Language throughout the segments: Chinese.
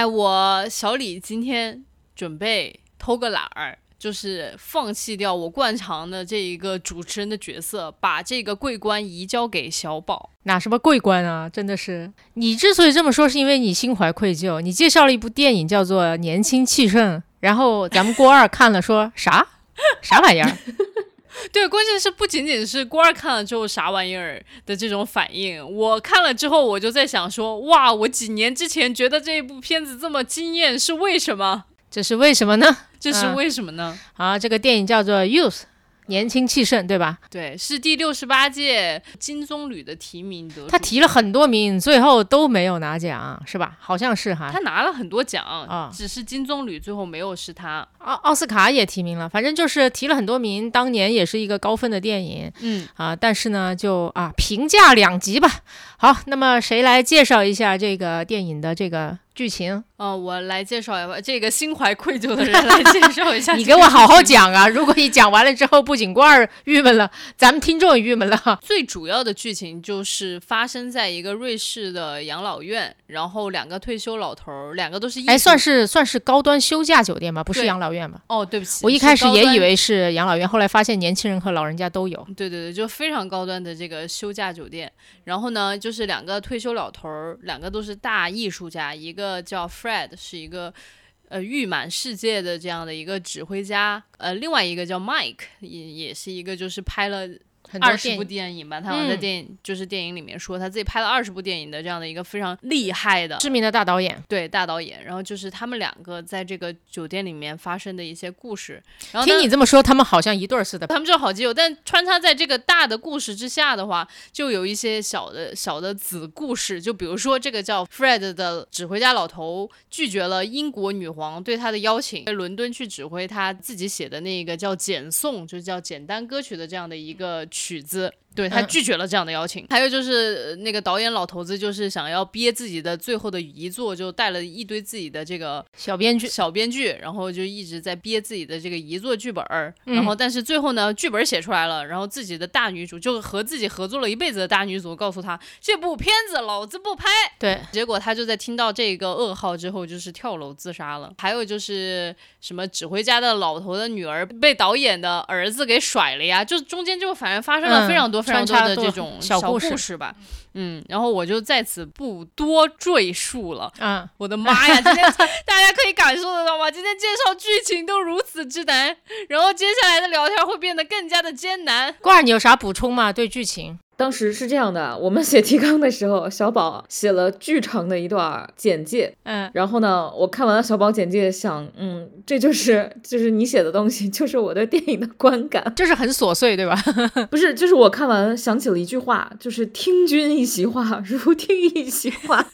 哎，我小李今天准备偷个懒儿，就是放弃掉我惯常的这一个主持人的角色，把这个桂冠移交给小宝。哪什么桂冠啊！真的是你之所以这么说，是因为你心怀愧疚。你介绍了一部电影叫做《年轻气盛》，然后咱们郭二看了说啥啥玩意儿？对，关键是不仅仅是郭二看了之后啥玩意儿的这种反应，我看了之后我就在想说，哇，我几年之前觉得这一部片子这么惊艳是为什么？这是为什么呢？这是为什么呢？啊，这个电影叫做《Youth》。年轻气盛，对吧？对，是第六十八届金棕榈的提名得主。他提了很多名，最后都没有拿奖，是吧？好像是哈。他拿了很多奖啊，只是金棕榈最后没有是他。奥奥斯卡也提名了，反正就是提了很多名。当年也是一个高分的电影，嗯啊，但是呢，就啊评价两极吧。好，那么谁来介绍一下这个电影的这个？剧情，哦，我来介绍一下这个心怀愧疚的人来介绍一下。你给我好好讲啊！如果你讲完了之后，不仅罐儿郁闷了，咱们听众也郁闷了。最主要的剧情就是发生在一个瑞士的养老院，然后两个退休老头儿，两个都是，哎，算是算是高端休假酒店吧，不是养老院吧？哦，对不起，我一开始也以为是养老院，后来发现年轻人和老人家都有。对对对，就非常高端的这个休假酒店。然后呢，就是两个退休老头儿，两个都是大艺术家，一个。一个叫 Fred，是一个呃誉满世界的这样的一个指挥家，呃，另外一个叫 Mike，也也是一个就是拍了。二十部电影吧，他们在电影就是电影里面说他自己拍了二十部电影的这样的一个非常厉害的知名的大导演，对大导演。然后就是他们两个在这个酒店里面发生的一些故事。然后听你这么说，他们好像一对儿似的。他们就好基友，但穿插在这个大的故事之下的话，就有一些小的小的子故事。就比如说这个叫 Fred 的指挥家老头拒绝了英国女皇对他的邀请，在伦敦去指挥他自己写的那个叫简颂，就叫简单歌曲的这样的一个。曲子。对他拒绝了这样的邀请，还有就是那个导演老头子，就是想要憋自己的最后的遗作，就带了一堆自己的这个小编剧、小编剧，然后就一直在憋自己的这个遗作剧本儿。然后，但是最后呢，剧本写出来了，然后自己的大女主就和自己合作了一辈子的大女主告诉他，这部片子老子不拍。对，结果他就在听到这个噩耗之后，就是跳楼自杀了。还有就是什么指挥家的老头的女儿被导演的儿子给甩了呀，就中间就反正发生了非常多。非常多的这种小故事吧，嗯，然后我就在此不多赘述了。嗯，我的妈呀，今天 大家可以感受得到吗？今天介绍剧情都如此之难，然后接下来的聊天会变得更加的艰难。罐儿，你有啥补充吗？对剧情？当时是这样的，我们写提纲的时候，小宝写了巨长的一段简介，嗯，然后呢，我看完了小宝简介，想，嗯，这就是就是你写的东西，就是我对电影的观感，就是很琐碎，对吧？不是，就是我看完想起了一句话，就是听君一席话，如听一席话。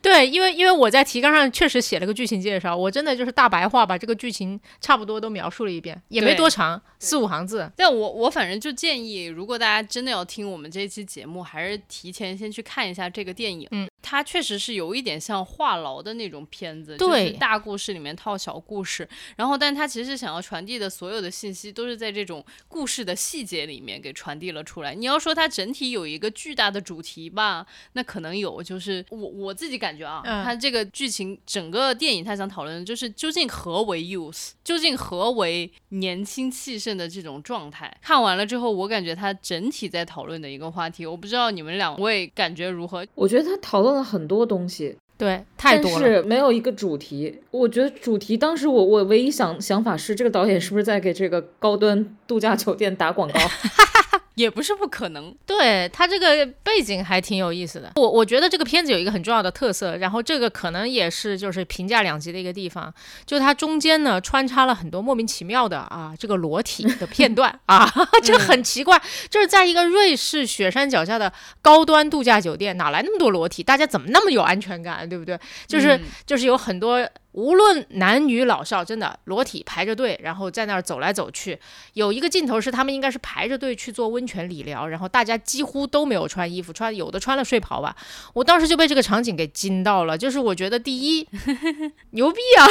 对，因为因为我在提纲上确实写了个剧情介绍，我真的就是大白话把这个剧情差不多都描述了一遍，也没多长，四五行字。但我我反正就建议，如果大家真的要听我们这期节目，还是提前先去看一下这个电影。嗯，它确实是有一点像话痨的那种片子，就是，大故事里面套小故事。然后，但它其实想要传递的所有的信息，都是在这种故事的细节里面给传递了出来。你要说它整体有一个巨大的主题吧，那可能有，就是我我自己感。觉啊，它这个剧情整个电影，它想讨论的就是究竟何为 youth，究竟何为年轻气盛的这种状态。看完了之后，我感觉它整体在讨论的一个话题，我不知道你们两位感觉如何？我觉得他讨论了很多东西，对，太多了，但是没有一个主题。我觉得主题当时我我唯一想想法是，这个导演是不是在给这个高端度假酒店打广告？也不是不可能。对它这个背景还挺有意思的。我我觉得这个片子有一个很重要的特色，然后这个可能也是就是评价两极的一个地方，就它中间呢穿插了很多莫名其妙的啊这个裸体的片段啊，这很奇怪，就是在一个瑞士雪山脚下的高端度假酒店，哪来那么多裸体？大家怎么那么有安全感，对不对？就是、嗯就是有很多。无论男女老少，真的裸体排着队，然后在那儿走来走去。有一个镜头是他们应该是排着队去做温泉理疗，然后大家几乎都没有穿衣服，穿有的穿了睡袍吧。我当时就被这个场景给惊到了，就是我觉得第一 牛逼啊，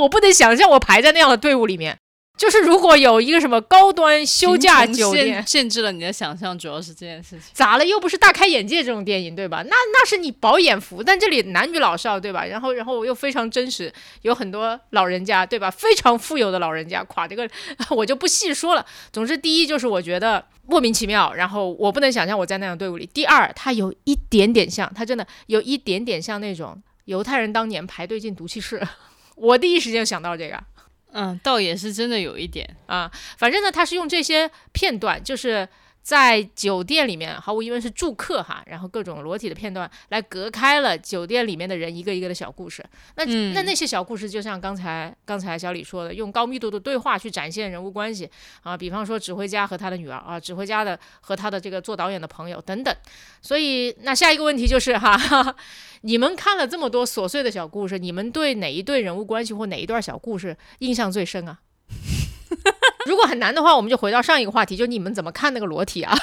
我不能想象我排在那样的队伍里面。就是如果有一个什么高端休假酒店限，限制了你的想象，主要是这件事情。咋了？又不是大开眼界这种电影，对吧？那那是你饱眼福，但这里男女老少，对吧？然后然后又非常真实，有很多老人家，对吧？非常富有的老人家，垮这个 我就不细说了。总之，第一就是我觉得莫名其妙，然后我不能想象我在那样的队伍里。第二，它有一点点像，它真的有一点点像那种犹太人当年排队进毒气室。我第一时间想到这个，嗯，倒也是真的有一点。啊，反正呢，他是用这些片段，就是在酒店里面，毫无疑问是住客哈，然后各种裸体的片段来隔开了酒店里面的人一个一个的小故事。那、嗯那那些小故事，就像刚才刚才小李说的，用高密度的对话去展现人物关系啊，比方说指挥家和他的女儿啊，指挥家的和他的这个做导演的朋友等等。所以，那下一个问题就是哈，哈 哈你们看了这么多琐碎的小故事，你们对哪一对人物关系或哪一段小故事印象最深啊？如果很难的话，我们就回到上一个话题，就你们怎么看那个裸体啊？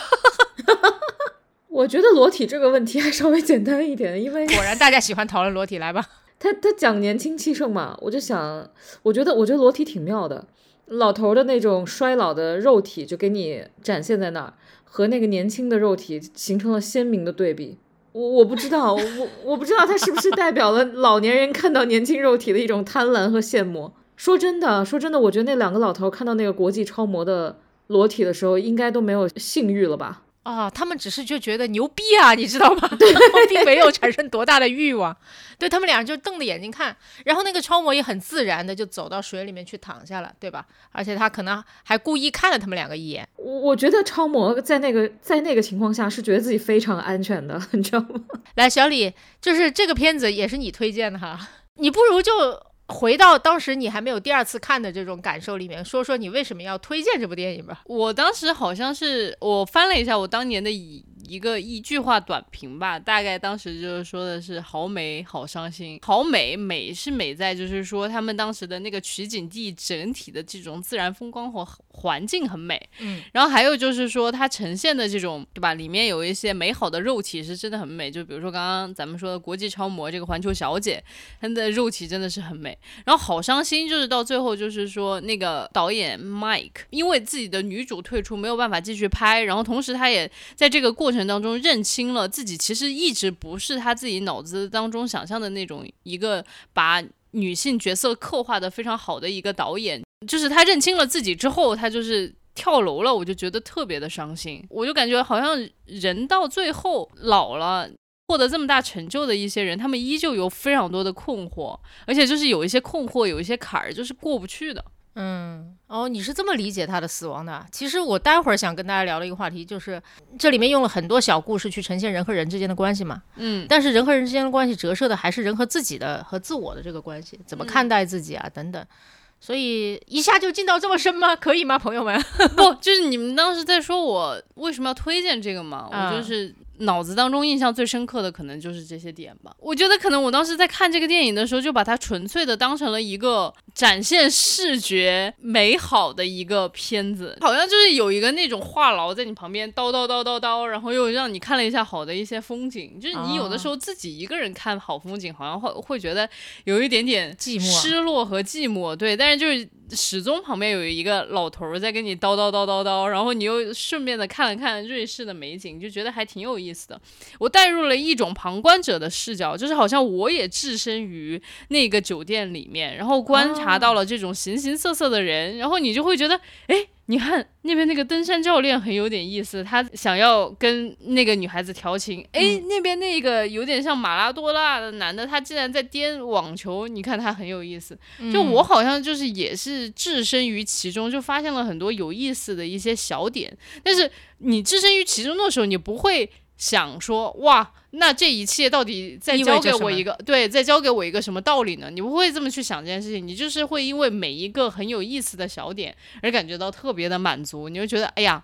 我觉得裸体这个问题还稍微简单一点，因为果然大家喜欢讨论裸体，来吧。他他讲年轻气盛嘛，我就想，我觉得我觉得裸体挺妙的，老头儿的那种衰老的肉体就给你展现在那儿，和那个年轻的肉体形成了鲜明的对比。我我不知道，我我不知道他是不是代表了老年人看到年轻肉体的一种贪婪和羡慕。说真的，说真的，我觉得那两个老头看到那个国际超模的裸体的时候，应该都没有性欲了吧？啊、他们只是就觉得牛逼啊，你知道吗？对，并没有产生多大的欲望。对他们俩就瞪着眼睛看，然后那个超模也很自然的就走到水里面去躺下了，对吧？而且他可能还故意看了他们两个一眼。我我觉得超模在那个在那个情况下是觉得自己非常安全的，你知道吗？来，小李，就是这个片子也是你推荐的哈，你不如就回到当时你还没有第二次看的这种感受里面，说说你为什么要推荐这部电影吧。我当时好像是我翻了一下我当年的一一个一句话短评吧，大概当时就是说的是好美好伤心，好美美是美在就是说他们当时的那个取景地整体的这种自然风光和环境很美，嗯，然后还有就是说它呈现的这种对吧，里面有一些美好的肉体是真的很美，就比如说刚刚咱们说的国际超模这个环球小姐，她的肉体真的是很美。然后好伤心，就是到最后就是说那个导演 Mike 因为自己的女主退出，没有办法继续拍，然后同时他也在这个过程当中认清了自己其实一直不是他自己脑子当中想象的那种一个把女性角色刻画的非常好的一个导演，就是他认清了自己之后，他就是。跳楼了，我就觉得特别的伤心，我就感觉好像人到最后老了，获得这么大成就的一些人，他们依旧有非常多的困惑，而且就是有一些困惑，有一些坎儿，就是过不去的。嗯，哦，你是这么理解他的死亡的？其实我待会儿想跟大家聊的一个话题就是，这里面用了很多小故事去呈现人和人之间的关系嘛。嗯，但是人和人之间的关系折射的还是人和自己的和自我的这个关系，怎么看待自己啊，等等。所以一下就进到这么深吗？可以吗，朋友们？不，就是你们当时在说我为什么要推荐这个嘛？啊我就是脑子当中印象最深刻的可能就是这些点吧。我觉得可能我当时在看这个电影的时候，就把它纯粹的当成了一个展现视觉美好的一个片子，好像就是有一个那种话痨在你旁边叨叨叨叨叨，然后又让你看了一下好的一些风景。就是你有的时候自己一个人看好风景，好像会会觉得有一点点寂寞啊失落和寂寞。对，但是就是始终旁边有一个老头儿在跟你叨叨叨叨叨，然后你又顺便的看了看瑞士的美景，就觉得还挺有意思的。我带入了一种旁观者的视角，就是好像我也置身于那个酒店里面，然后观察到了这种形形色色的人，然后你就会觉得，哎。你看那边那个登山教练很有点意思，他想要跟那个女孩子调情。哎，那边那个有点像马拉多纳的男的，他竟然在颠网球，你看他很有意思。就我好像就是也是置身于其中，就发现了很多有意思的一些小点。但是你置身于其中的时候，你不会想说哇。那这一切到底再教给我一个对，再教给我一个什么道理呢？你不会这么去想这件事情，你就是会因为每一个很有意思的小点而感觉到特别的满足，你会觉得哎呀，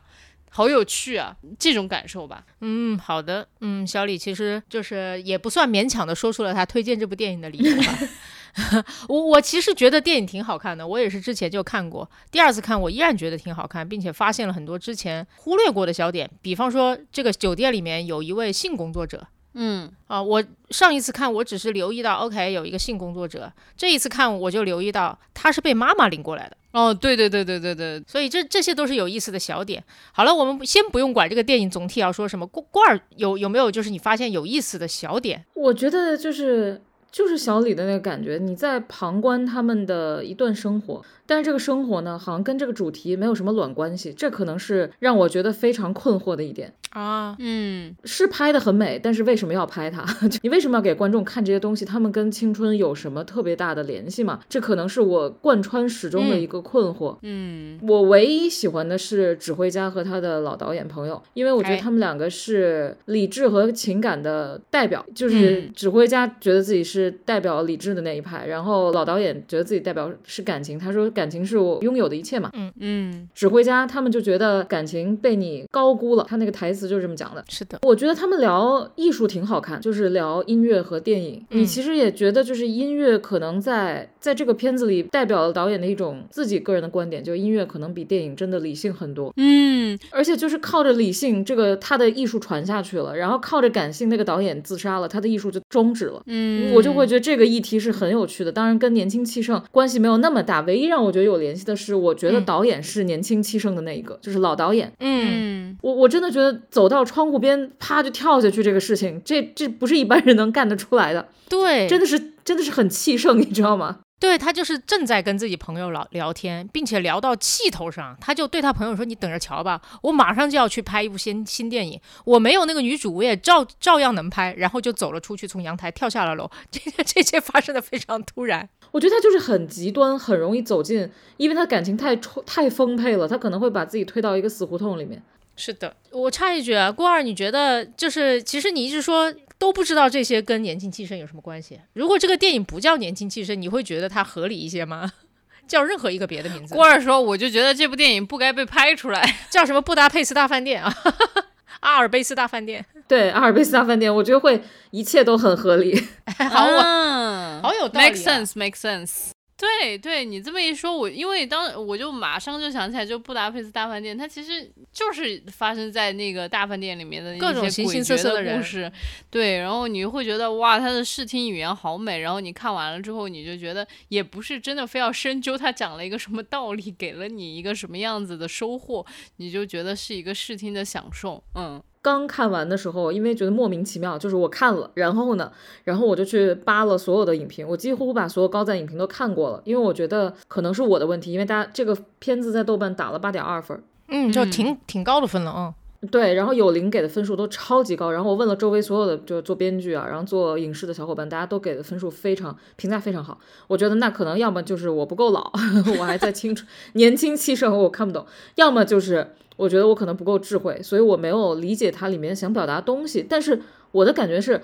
好有趣啊，这种感受吧。嗯，好的，嗯，小李其实就是也不算勉强的说出了他推荐这部电影的理由吧。我我其实觉得电影挺好看的，我也是之前就看过，第二次看我依然觉得挺好看，并且发现了很多之前忽略过的小点，比方说这个酒店里面有一位性工作者。嗯啊，我上一次看我只是留意到，OK，有一个性工作者。这一次看我就留意到他是被妈妈领过来的。哦，对对对对对对，所以这这些都是有意思的小点。好了，我们先不用管这个电影总体要说什么，罐罐儿有有没有就是你发现有意思的小点？我觉得就是就是小李的那个感觉，你在旁观他们的一段生活。但是这个生活呢，好像跟这个主题没有什么卵关系，这可能是让我觉得非常困惑的一点啊。嗯，是拍的很美，但是为什么要拍它？你为什么要给观众看这些东西？他们跟青春有什么特别大的联系吗？这可能是我贯穿始终的一个困惑。嗯，我唯一喜欢的是指挥家和他的老导演朋友，因为我觉得他们两个是理智和情感的代表。就是指挥家觉得自己是代表理智的那一派，然后老导演觉得自己代表是感情。他说。感情是我拥有的一切嘛？嗯嗯，指挥家他们就觉得感情被你高估了，他那个台词就是这么讲的。是的，我觉得他们聊艺术挺好看，就是聊音乐和电影。你其实也觉得，就是音乐可能在在这个片子里代表了导演的一种自己个人的观点，就音乐可能比电影真的理性很多。嗯，而且就是靠着理性，这个他的艺术传下去了，然后靠着感性，那个导演自杀了，他的艺术就终止了。嗯，我就会觉得这个议题是很有趣的，当然跟年轻气盛关系没有那么大，唯一让我。我觉得有联系的是，我觉得导演是年轻气盛的那一个，就是老导演。嗯，我我真的觉得走到窗户边，啪就跳下去这个事情，这这不是一般人能干得出来的。对，真的是真的是很气盛，你知道吗？对他就是正在跟自己朋友聊聊天，并且聊到气头上，他就对他朋友说：“你等着瞧吧，我马上就要去拍一部新新电影，我没有那个女主，我也照照样能拍。”然后就走了出去，从阳台跳下了楼。这这些发生的非常突然。我觉得他就是很极端，很容易走进，因为他感情太充太丰沛了，他可能会把自己推到一个死胡同里面。是的，我插一句啊，郭二，你觉得就是其实你一直说。都不知道这些跟年轻气盛有什么关系。如果这个电影不叫年轻气盛，你会觉得它合理一些吗？叫任何一个别的名字。郭二说，我就觉得这部电影不该被拍出来，叫什么布达佩斯大饭店啊，阿尔卑斯大饭店。对，阿尔卑斯大饭店，我觉得会一切都很合理。好，好有道理。Make sense, make sense. 对对，你这么一说，我因为当我就马上就想起来，就布达佩斯大饭店，它其实就是发生在那个大饭店里面的各种形形色色的故事。对，然后你会觉得哇，它的视听语言好美。然后你看完了之后，你就觉得也不是真的非要深究它讲了一个什么道理，给了你一个什么样子的收获，你就觉得是一个视听的享受。嗯。刚看完的时候，因为觉得莫名其妙，就是我看了，然后呢，然后我就去扒了所有的影评，我几乎把所有高赞影评都看过了，因为我觉得可能是我的问题，因为大家这个片子在豆瓣打了八点二分，嗯，就挺挺高的分了啊。对，然后有零给的分数都超级高，然后我问了周围所有的就是做编剧啊，然后做影视的小伙伴，大家都给的分数非常评价非常好，我觉得那可能要么就是我不够老，我还在青春年轻气盛，我看不懂，要么就是。我觉得我可能不够智慧，所以我没有理解它里面想表达东西。但是我的感觉是，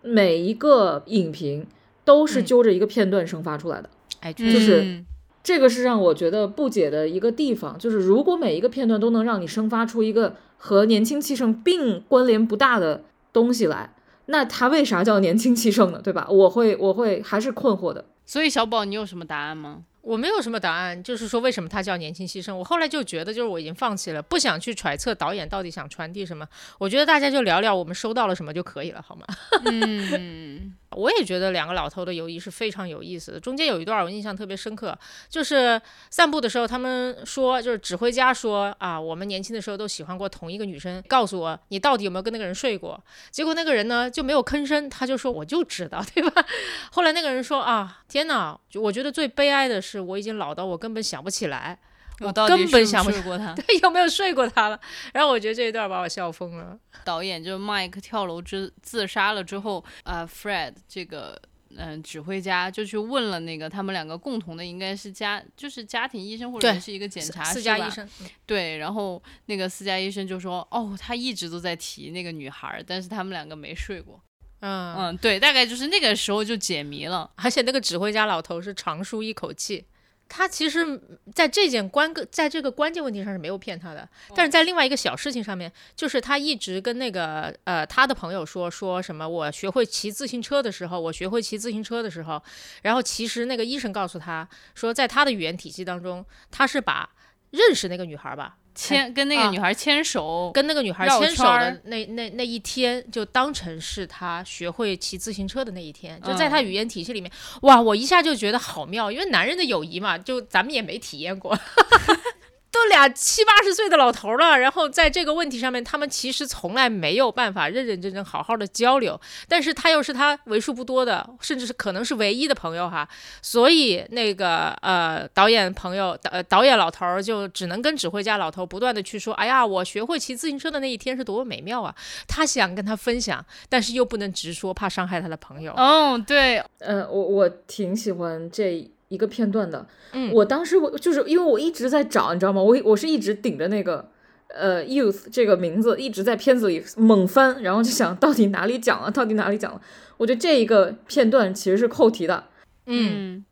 每一个影评都是揪着一个片段生发出来的，哎，就是这个是让我觉得不解的一个地方。就是如果每一个片段都能让你生发出一个和年轻气盛并关联不大的东西来，那它为啥叫年轻气盛呢？对吧？我会我会还是困惑的。所以小宝，你有什么答案吗？我没有什么答案，就是说为什么他叫年轻牺牲。我后来就觉得，就是我已经放弃了，不想去揣测导演到底想传递什么。我觉得大家就聊聊我们收到了什么就可以了，好吗？嗯。我也觉得两个老头的友谊是非常有意思的。中间有一段我印象特别深刻，就是散步的时候，他们说，就是指挥家说啊，我们年轻的时候都喜欢过同一个女生，告诉我你到底有没有跟那个人睡过。结果那个人呢就没有吭声，他就说我就知道，对吧？后来那个人说啊，天哪，我觉得最悲哀的是我已经老到我根本想不起来。我到底根本睡想不睡过他。对有没有睡过他了。然后我觉得这一段把我笑疯了。导演就是 Mike 跳楼之自杀了之后，啊、f r e d 这个嗯、指挥家就去问了那个他们两个共同的应该是家就是家庭医生或者是一个检查师吧私家医生，嗯对，然后那个私家医生就说，哦，他一直都在提那个女孩儿，但是他们两个没睡过。嗯，嗯，对，大概就是那个时候就解谜了。而且那个指挥家老头是长舒一口气。他其实在这件关个在这个关键问题上是没有骗他的，但是在另外一个小事情上面，就是他一直跟那个呃他的朋友说说什么我学会骑自行车的时候，我学会骑自行车的时候，然后其实那个医生告诉他说，在他的语言体系当中，他是把认识那个女孩吧，牵跟那个啊。女孩牵手，跟那个女孩牵手的那那那一天，就当成是他学会骑自行车的那一天，就在他嗯。语言体系里面，哇，我一下就觉得好妙，因为男人的友谊嘛，就咱们也没体验过。都俩七八十岁的老头了，然后在这个问题上面，他们其实从来没有办法认认真真好好的交流。但是他又是他为数不多的，甚至是可能是唯一的朋友哈，所以那个呃导演朋友呃导演老头儿就只能跟指挥家老头不断的去说，哎呀，我学会骑自行车的那一天是多么美妙啊！他想跟他分享，但是又不能直说，怕伤害他的朋友。哦，对，呃，我我挺喜欢这一个片段的。嗯我当时我就是因为我一直在找，你知道吗？我我是一直顶着那个呃 youth 这个名字，一直在片子里猛翻，然后就想到底哪里讲了，到底哪里讲了。我觉得这一个片段其实是扣题的。嗯嗯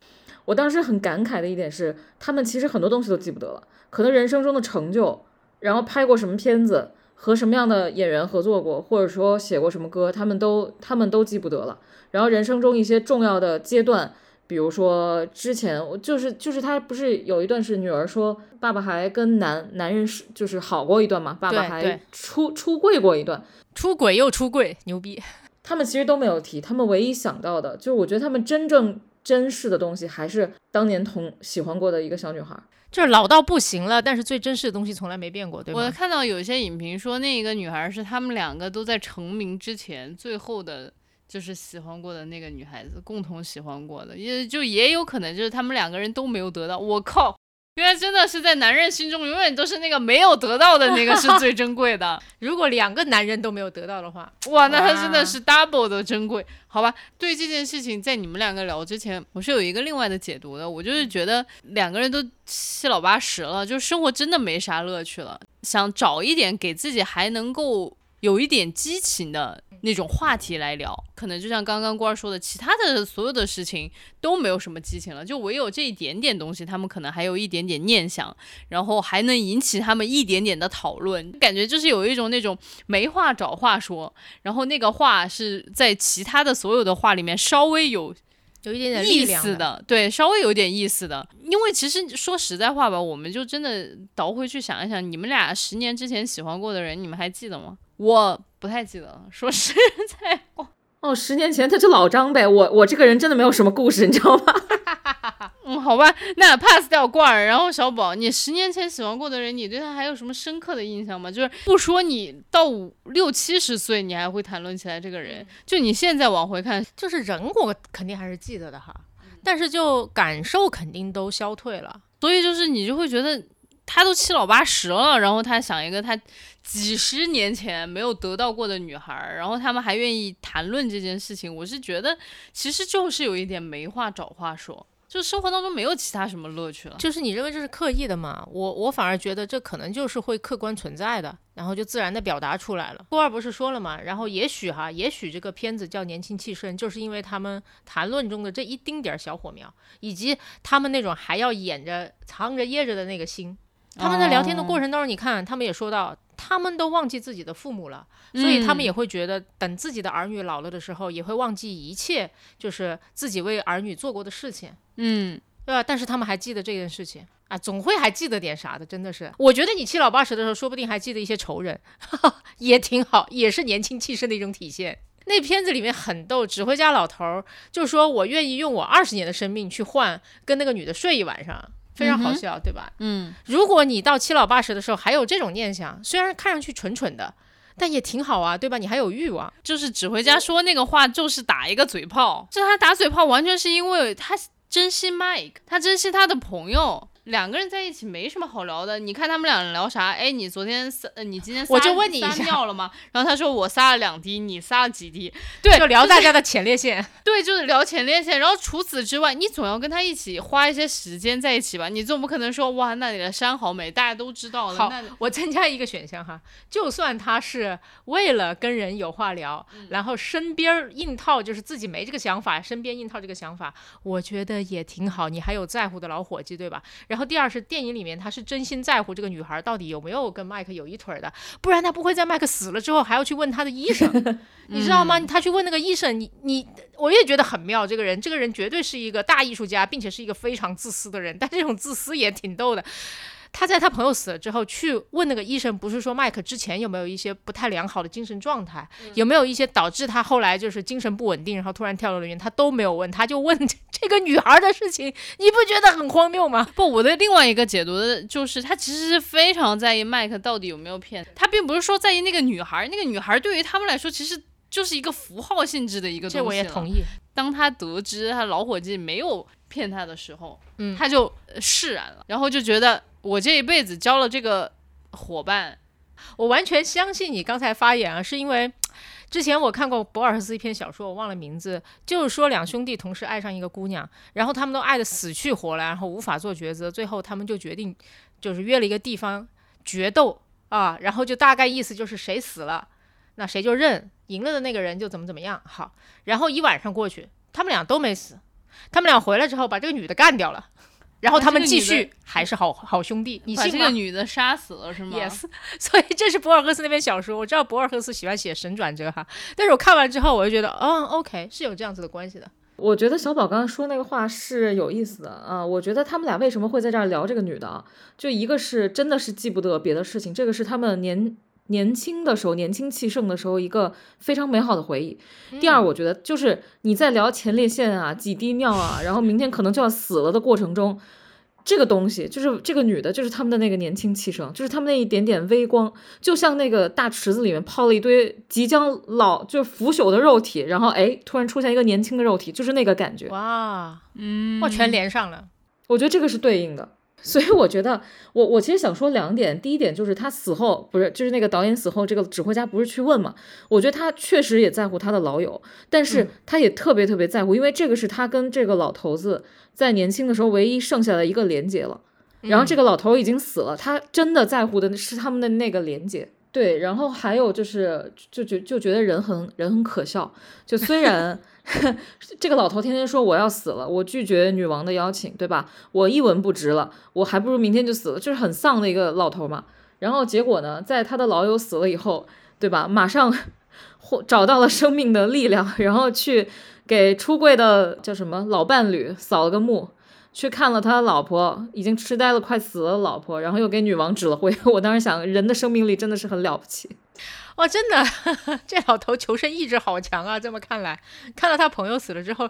我当时很感慨的一点是，他们其实很多东西都记不得了，可能人生中的成就，然后拍过什么片子，和什么样的演员合作过，或者说写过什么歌，他们都他们都记不得了。然后人生中一些重要的阶段，比如说之前我就是就是他不是有一段是女儿说爸爸还跟男男人是就是好过一段嘛，爸爸还出出柜过一段，出轨又出柜，牛逼！他们其实都没有提，他们唯一想到的就是我觉得他们真正珍视的东西还是当年同喜欢过的一个小女孩。就是老到不行了，但是最珍视的东西从来没变过，对吗？我看到有些影评说，那个女孩是他们两个都在成名之前最后的，就是喜欢过的那个女孩子，共同喜欢过的，也就也有可能就是他们两个人都没有得到。我靠！原来真的是在男人心中，永远都是那个没有得到的那个是最珍贵的。如果两个男人都没有得到的话，哇，那他真的是 double 的珍贵，好吧？对这件事情，在你们两个聊之前，我是有一个另外的解读的。我就是觉得两个人都七老八十了，就生活真的没啥乐趣了，想找一点给自己还能够有一点激情的那种话题来聊。可能就像刚刚官儿说的，其他的所有的事情都没有什么激情了，就唯有这一点点东西，他们可能还有一点点念想，然后还能引起他们一点点的讨论，感觉就是有一种那种没话找话说，然后那个话是在其他的所有的话里面稍微有有一点点意思的，对，稍微有点意思的。因为其实说实在话吧，我们就真的倒回去想一想，你们俩十年之前喜欢过的人，你们还记得吗？我不太记得了，说实在话。哦，十年前他是老张呗，我我这个人真的没有什么故事，你知道吗？嗯，好吧，那 pass 掉罐儿，然后小宝，你十年前喜欢过的人，你对他还有什么深刻的印象吗？就是不说你到五六七十岁，你还会谈论起来这个人，就你现在往回看，就是人我肯定还是记得的哈，但是就感受肯定都消退了。所以就是你就会觉得他都七老八十了，然后他想一个他几十年前没有得到过的女孩儿，然后他们还愿意谈论这件事情，我是觉得其实就是有一点没话找话说，就生活当中没有其他什么乐趣了。就是你认为这是刻意的嘛？我我反而觉得这可能就是会客观存在的，然后就自然的表达出来了。郭二不是说了嘛？然后也许哈，也许这个片子叫年轻气盛，就是因为他们谈论中的这一丁点儿小火苗，以及他们那种还要掩着、藏着、掖着的那个心。他们在聊天的过程当中，你看，他们也说到，他们都忘记自己的父母了，所以他们也会觉得，等自己的儿女老了的时候，也会忘记一切，就是自己为儿女做过的事情。嗯，对吧？但是他们还记得这件事情啊，总会还记得点啥的，真的是。我觉得你七老八十的时候，说不定还记得一些仇人，也挺好，也是年轻气盛的一种体现。那片子里面很逗，指挥家老头儿就说：“我愿意用我二十年的生命去换跟那个女的睡一晚上。”非常好笑，对吧？嗯，如果你到七老八十的时候还有这种念想，虽然看上去蠢蠢的，但也挺好啊，对吧？你还有欲望，就是指挥家说那个话就是打一个嘴炮，就他打嘴炮完全是因为他珍惜 Mike，他珍惜他的朋友。两个人在一起没什么好聊的。你看他们两人聊啥？哎，你昨天撒，呃你今天我撒撒就问你撒尿了吗？然后他说我撒了两滴，你撒了几滴？对，就聊大家的前列腺。对，就是聊前列腺。然后除此之外，你总要跟他一起花一些时间在一起吧？你总不可能说哇，那里的山好美，大家都知道的。好那，我增加一个选项哈，就算他是为了跟人有话聊，然后身边儿硬套就是自己没这个想法，身边硬套这个想法，我觉得也挺好。你还有在乎的老伙计，对吧？然后第二是电影里面他是真心在乎这个女孩到底有没有跟麦克有一腿的，不然他不会在麦克死了之后还要去问他的医生，你知道吗？他去问那个医生，你你我也觉得很妙，这个人这个人绝对是一个大艺术家，并且是一个非常自私的人，但这种自私也挺逗的。他在他朋友死了之后去问那个医生，不是说麦克之前有没有一些不太良好的精神状态，有没有一些导致他后来就是精神不稳定，然后突然跳楼的原因，他都没有问，他就问这个女孩的事情，你不觉得很荒谬吗？不，我的另外一个解读的就是，他其实是非常在意麦克到底有没有骗他，并不是说在意那个女孩儿，那个女孩儿对于他们来说其实就是一个符号性质的一个东西这我也同意。当他得知他老伙计没有骗他的时候，嗯他就呃释然了，然后就觉得我这一辈子交了这个伙伴，我完全相信你刚才发言啊，是因为之前我看过博尔赫斯一篇小说，我忘了名字，就是说两兄弟同时爱上一个姑娘，然后他们都爱得死去活来，然后无法做抉择，最后他们就决定就是约了一个地方决斗啊，然后就大概意思就是谁死了，那谁就认，赢了的那个人就怎么怎么样。好，然后一晚上过去，他们俩都没死，他们俩回来之后把这个女的干掉了。然后他们继续还是好好兄弟，你把这信吗？个女的杀死了是吗 Yes，所以这是博尔赫斯那篇小说。我知道博尔赫斯喜欢写神转折哈，但是我看完之后，我就觉得，嗯，OK，是有这样子的关系的。我觉得小宝刚刚说那个话是有意思的啊。我觉得他们俩为什么会在这儿聊这个女的啊？就一个是真的是记不得别的事情，这个是他们年年轻的时候、年轻气盛的时候一个非常美好的回忆。第二，我觉得就是你在聊前列腺啊、几滴尿啊，然后明天可能就要死了的过程中。这个东西就是这个女的，就是他们的那个年轻气盛，就是他们那一点点微光，就像那个大池子里面泡了一堆即将老就是腐朽的肉体，然后哎，突然出现一个年轻的肉体，就是那个感觉。哇，嗯，哇，全连上了。我觉得这个是对应的，所以我觉得我我其实想说两点，第一点就是他死后不是就是那个导演死后，这个指挥家不是去问嘛？我觉得他确实也在乎他的老友，但是他也特别特别在乎，因为这个是他跟这个老头子在年轻的时候唯一剩下的一个连接了。然后这个老头已经死了，他真的在乎的是他们的那个连接。对，然后还有就是，就就就觉得人很人很可笑。就虽然 这个老头天天说我要死了，我拒绝女王的邀请，对吧？我一文不值了，我还不如明天就死了，就是很丧的一个老头嘛。然后结果呢，在他的老友死了以后，对吧？马上 获找到了生命的力量，然后去给出柜的叫什么老伴侣扫了个墓。去看了他的老婆，已经痴呆了、快死了的老婆，然后又给女王指了挥。我当时想，人的生命力真的是很了不起。哇，真的，这老头求生意志好强啊！这么看来，看到他朋友死了之后，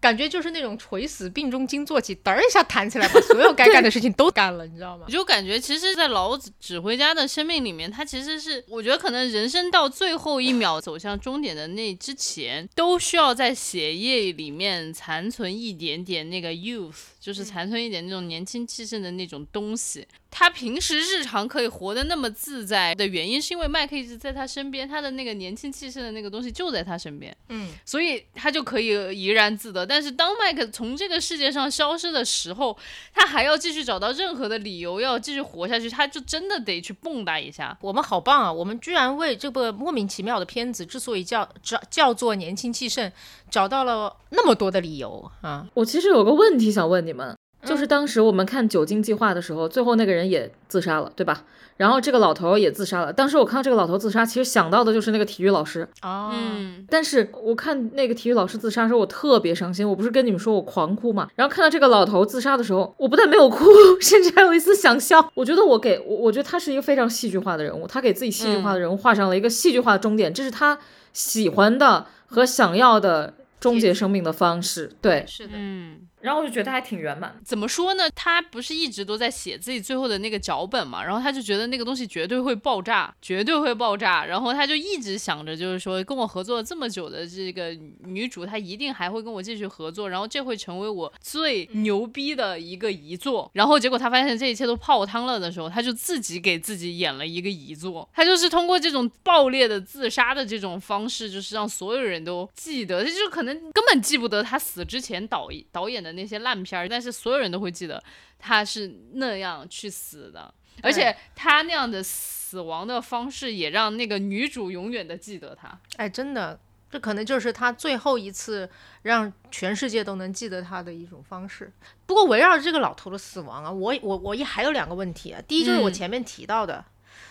感觉就是那种垂死病中惊坐起，嘚儿一下弹起来，把 所有该干的事情都干了，你知道吗我？就感觉，其实，在老子指挥家的生命里面，他其实是，我觉得可能人生到最后一秒走向终点的那之前，都需要在血液里面残存一点点那个 youth，就是残存一点那种年轻气盛的那种东西。他平时日常可以活得那么自在的原因，是因为麦克一直在他身边，他的那个年轻气盛的那个东西就在他身边。嗯，所以他就可以怡然自得。但是当麦克从这个世界上消失的时候，他还要继续找到任何的理由要继续活下去，他就真的得去蹦跶一下。我们好棒啊！我们居然为这部莫名其妙的片子之所以叫叫叫做年轻气盛，找到了那么多的理由啊！我其实有个问题想问你们，就是当时我们看《酒精计划》的时候，最后那个人也自杀了，对吧？然后这个老头也自杀了。当时我看到这个老头自杀，其实想到的就是那个体育老师。哦，嗯，但是我看那个体育老师自杀的时候，我特别伤心。我不是跟你们说我狂哭嘛？然后看到这个老头自杀的时候，我不但没有哭，甚至还有一丝想笑。我觉得我给我，我觉得他是一个非常戏剧化的人物，他给自己戏剧化的人物画上了一个戏剧化的终点，这是他喜欢的和想要的终结生命的方式。对，是的，嗯，然后我就觉得还挺圆满。怎么说呢？他不是一直都在写自己最后的那个脚本嘛，然后他就觉得那个东西绝对会爆炸，绝对会爆炸，然后他就一直想着，就是说跟我合作了这么久的这个女主，她一定还会跟我继续合作，然后这会成为我最牛逼的一个遗作。然后结果他发现这一切都泡汤了的时候，他就自己给自己演了一个遗作，他就是通过这种爆裂的自杀的这种方式，就是让所有人都记得，这就可能根本记不得他死之前导导演的那些烂片儿，但是所有人都会记得他是那样去死的，而且他那样的死亡的方式也让那个女主永远的记得他。哎，真的，这可能就是他最后一次让全世界都能记得他的一种方式。不过围绕着这个老头的死亡啊，我我我也还有两个问题啊。第一就是我嗯前面提到的，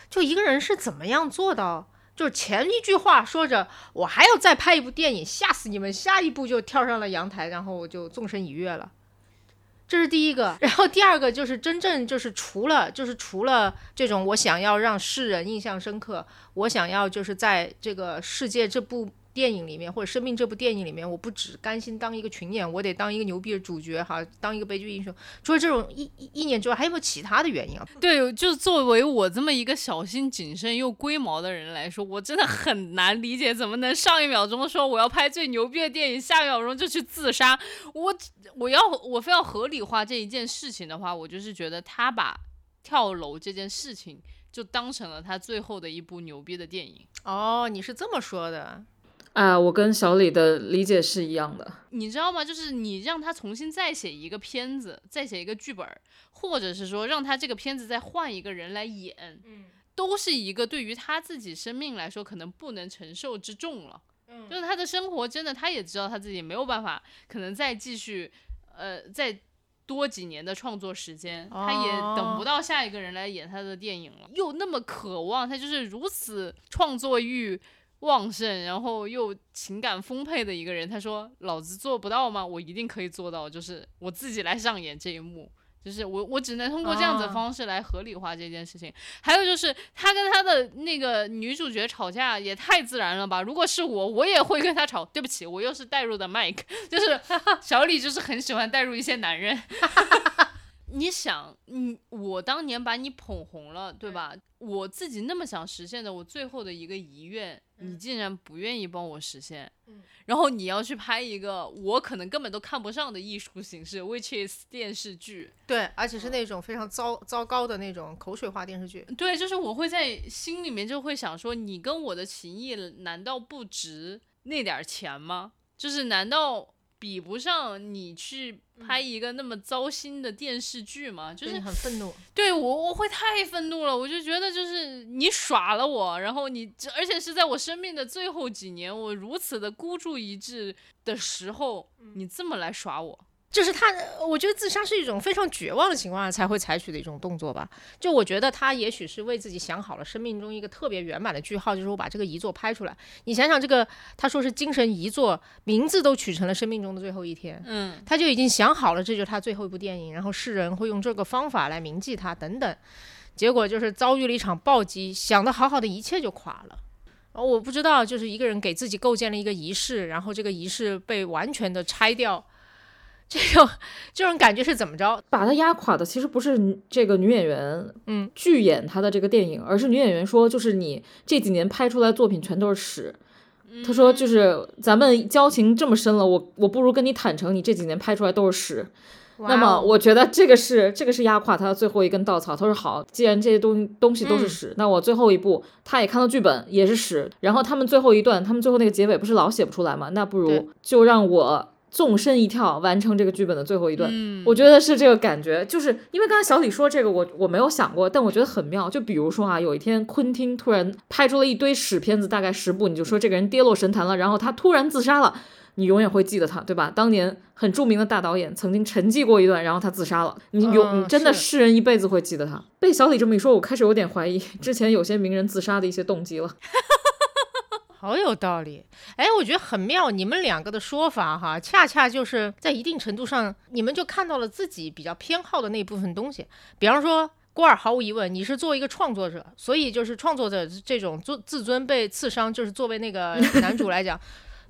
就一个人是怎么样做到。就前一句话说着我还要再拍一部电影，吓死你们！下一步就跳上了阳台，然后我就纵身一跃了。这是第一个，然后第二个就是真正就是除了就是除了这种我想要让世人印象深刻，我想要就是在这个世界这部电影里面或者生命这部电影里面，我不只甘心当一个群演，我得当一个牛逼的主角哈，当一个悲剧英雄。除了这种意意意念之外，还有没有其他的原因啊？对，就作为我这么一个小心谨慎又龟毛的人来说，我真的很难理解，怎么能上一秒钟说我要拍最牛逼的电影，下一秒钟就去自杀？我我要我非要合理化这一件事情的话，我就是觉得他把跳楼这件事情就当成了他最后的一部牛逼的电影。哦，你是这么说的，啊，我跟小李的理解是一样的。你知道吗？就是你让他重新再写一个片子，再写一个剧本，或者是说让他这个片子再换一个人来演，嗯都是一个对于他自己生命来说可能不能承受之重了。嗯就是他的生活真的，他也知道他自己没有办法，可能再继续，呃，再多几年的创作时间，他也等不哦到下一个人来演他的电影了。又那么渴望，他就是如此创作欲旺盛，然后又情感丰沛的一个人。他说：“老子做不到吗？我一定可以做到，就是我自己来上演这一幕。”就是我，我只能通过这样子的啊方式来合理化这件事情。还有就是，他跟他的那个女主角吵架也太自然了吧？如果是我，我也会跟他吵。对不起，我又是代入的 Mike，就是小李，就是很喜欢代入一些男人。你想，你我当年把你捧红了，对吧？我自己那么想实现的，我最后的一个遗愿，你竟然不愿意帮我实现。嗯然后你要去拍一个我可能根本都看不上的艺术形式，which is 电视剧。对，而且是那种非常糟糟糕的那种口水化电视剧。对，就是我会在心里面就会想说，你跟我的情谊难道不值那点儿钱吗？就是难道比不上你去拍一个那么糟心的电视剧嘛？就就是你很愤怒。对我我会太愤怒了，我就觉得就是你耍了我，然后你而且是在我生命的最后几年，我如此的孤注一掷的时候，你这么来耍我。就是他，我觉得自杀是一种非常绝望的情况下才会采取的一种动作吧。就我觉得他也许是为自己想好了生命中一个特别圆满的句号，就是我把这个遗作拍出来。你想想，这个他说是精神遗作，名字都取成了生命中的最后一天，嗯，他就已经想好了这就是他最后一部电影，然后世人会用这个方法来铭记他等等。结果就是遭遇了一场暴击，想的好好的一切就垮了。然后我不知道，就是一个人给自己构建了一个仪式，然后这个仪式被完全的拆掉，这种这种感觉是怎么着？把他压垮的其实不是这个女演员，嗯，拒演她的这个电影，而是女演员说，就是你这几年拍出来作品全都是屎。她说，就是咱们交情这么深了，我我不如跟你坦诚，你这几年拍出来都是屎。那么我觉得这个是这个是压垮他的最后一根稻草。他说好，既然这些东东西都是嗯屎，那我最后一步他也看到剧本也是屎，然后他们最后一段，他们最后那个结尾不是老写不出来吗？那不如就让我纵身一跳完成这个剧本的最后一段。嗯我觉得是这个感觉，就是因为刚才小李说这个，我我没有想过，但我觉得很妙。就比如说啊，有一天昆汀突然拍出了一堆屎片子，大概十部，你就说这个人跌落神坛了，然后他突然自杀了。你永远会记得他，对吧？当年很著名的大导演曾经沉寂过一段，然后他自杀了。你永，嗯你真的是世人一辈子会记得他。被小李这么一说，我开始有点怀疑之前有些名人自杀的一些动机了。好有道理，哎，我觉得很妙。你们两个的说法哈，恰恰就是在一定程度上，你们就看到了自己比较偏好的那一部分东西。比方说，郭尔毫无疑问，你是作为一个创作者，所以就是创作者这种自自尊被刺伤，就是作为那个 男主来讲，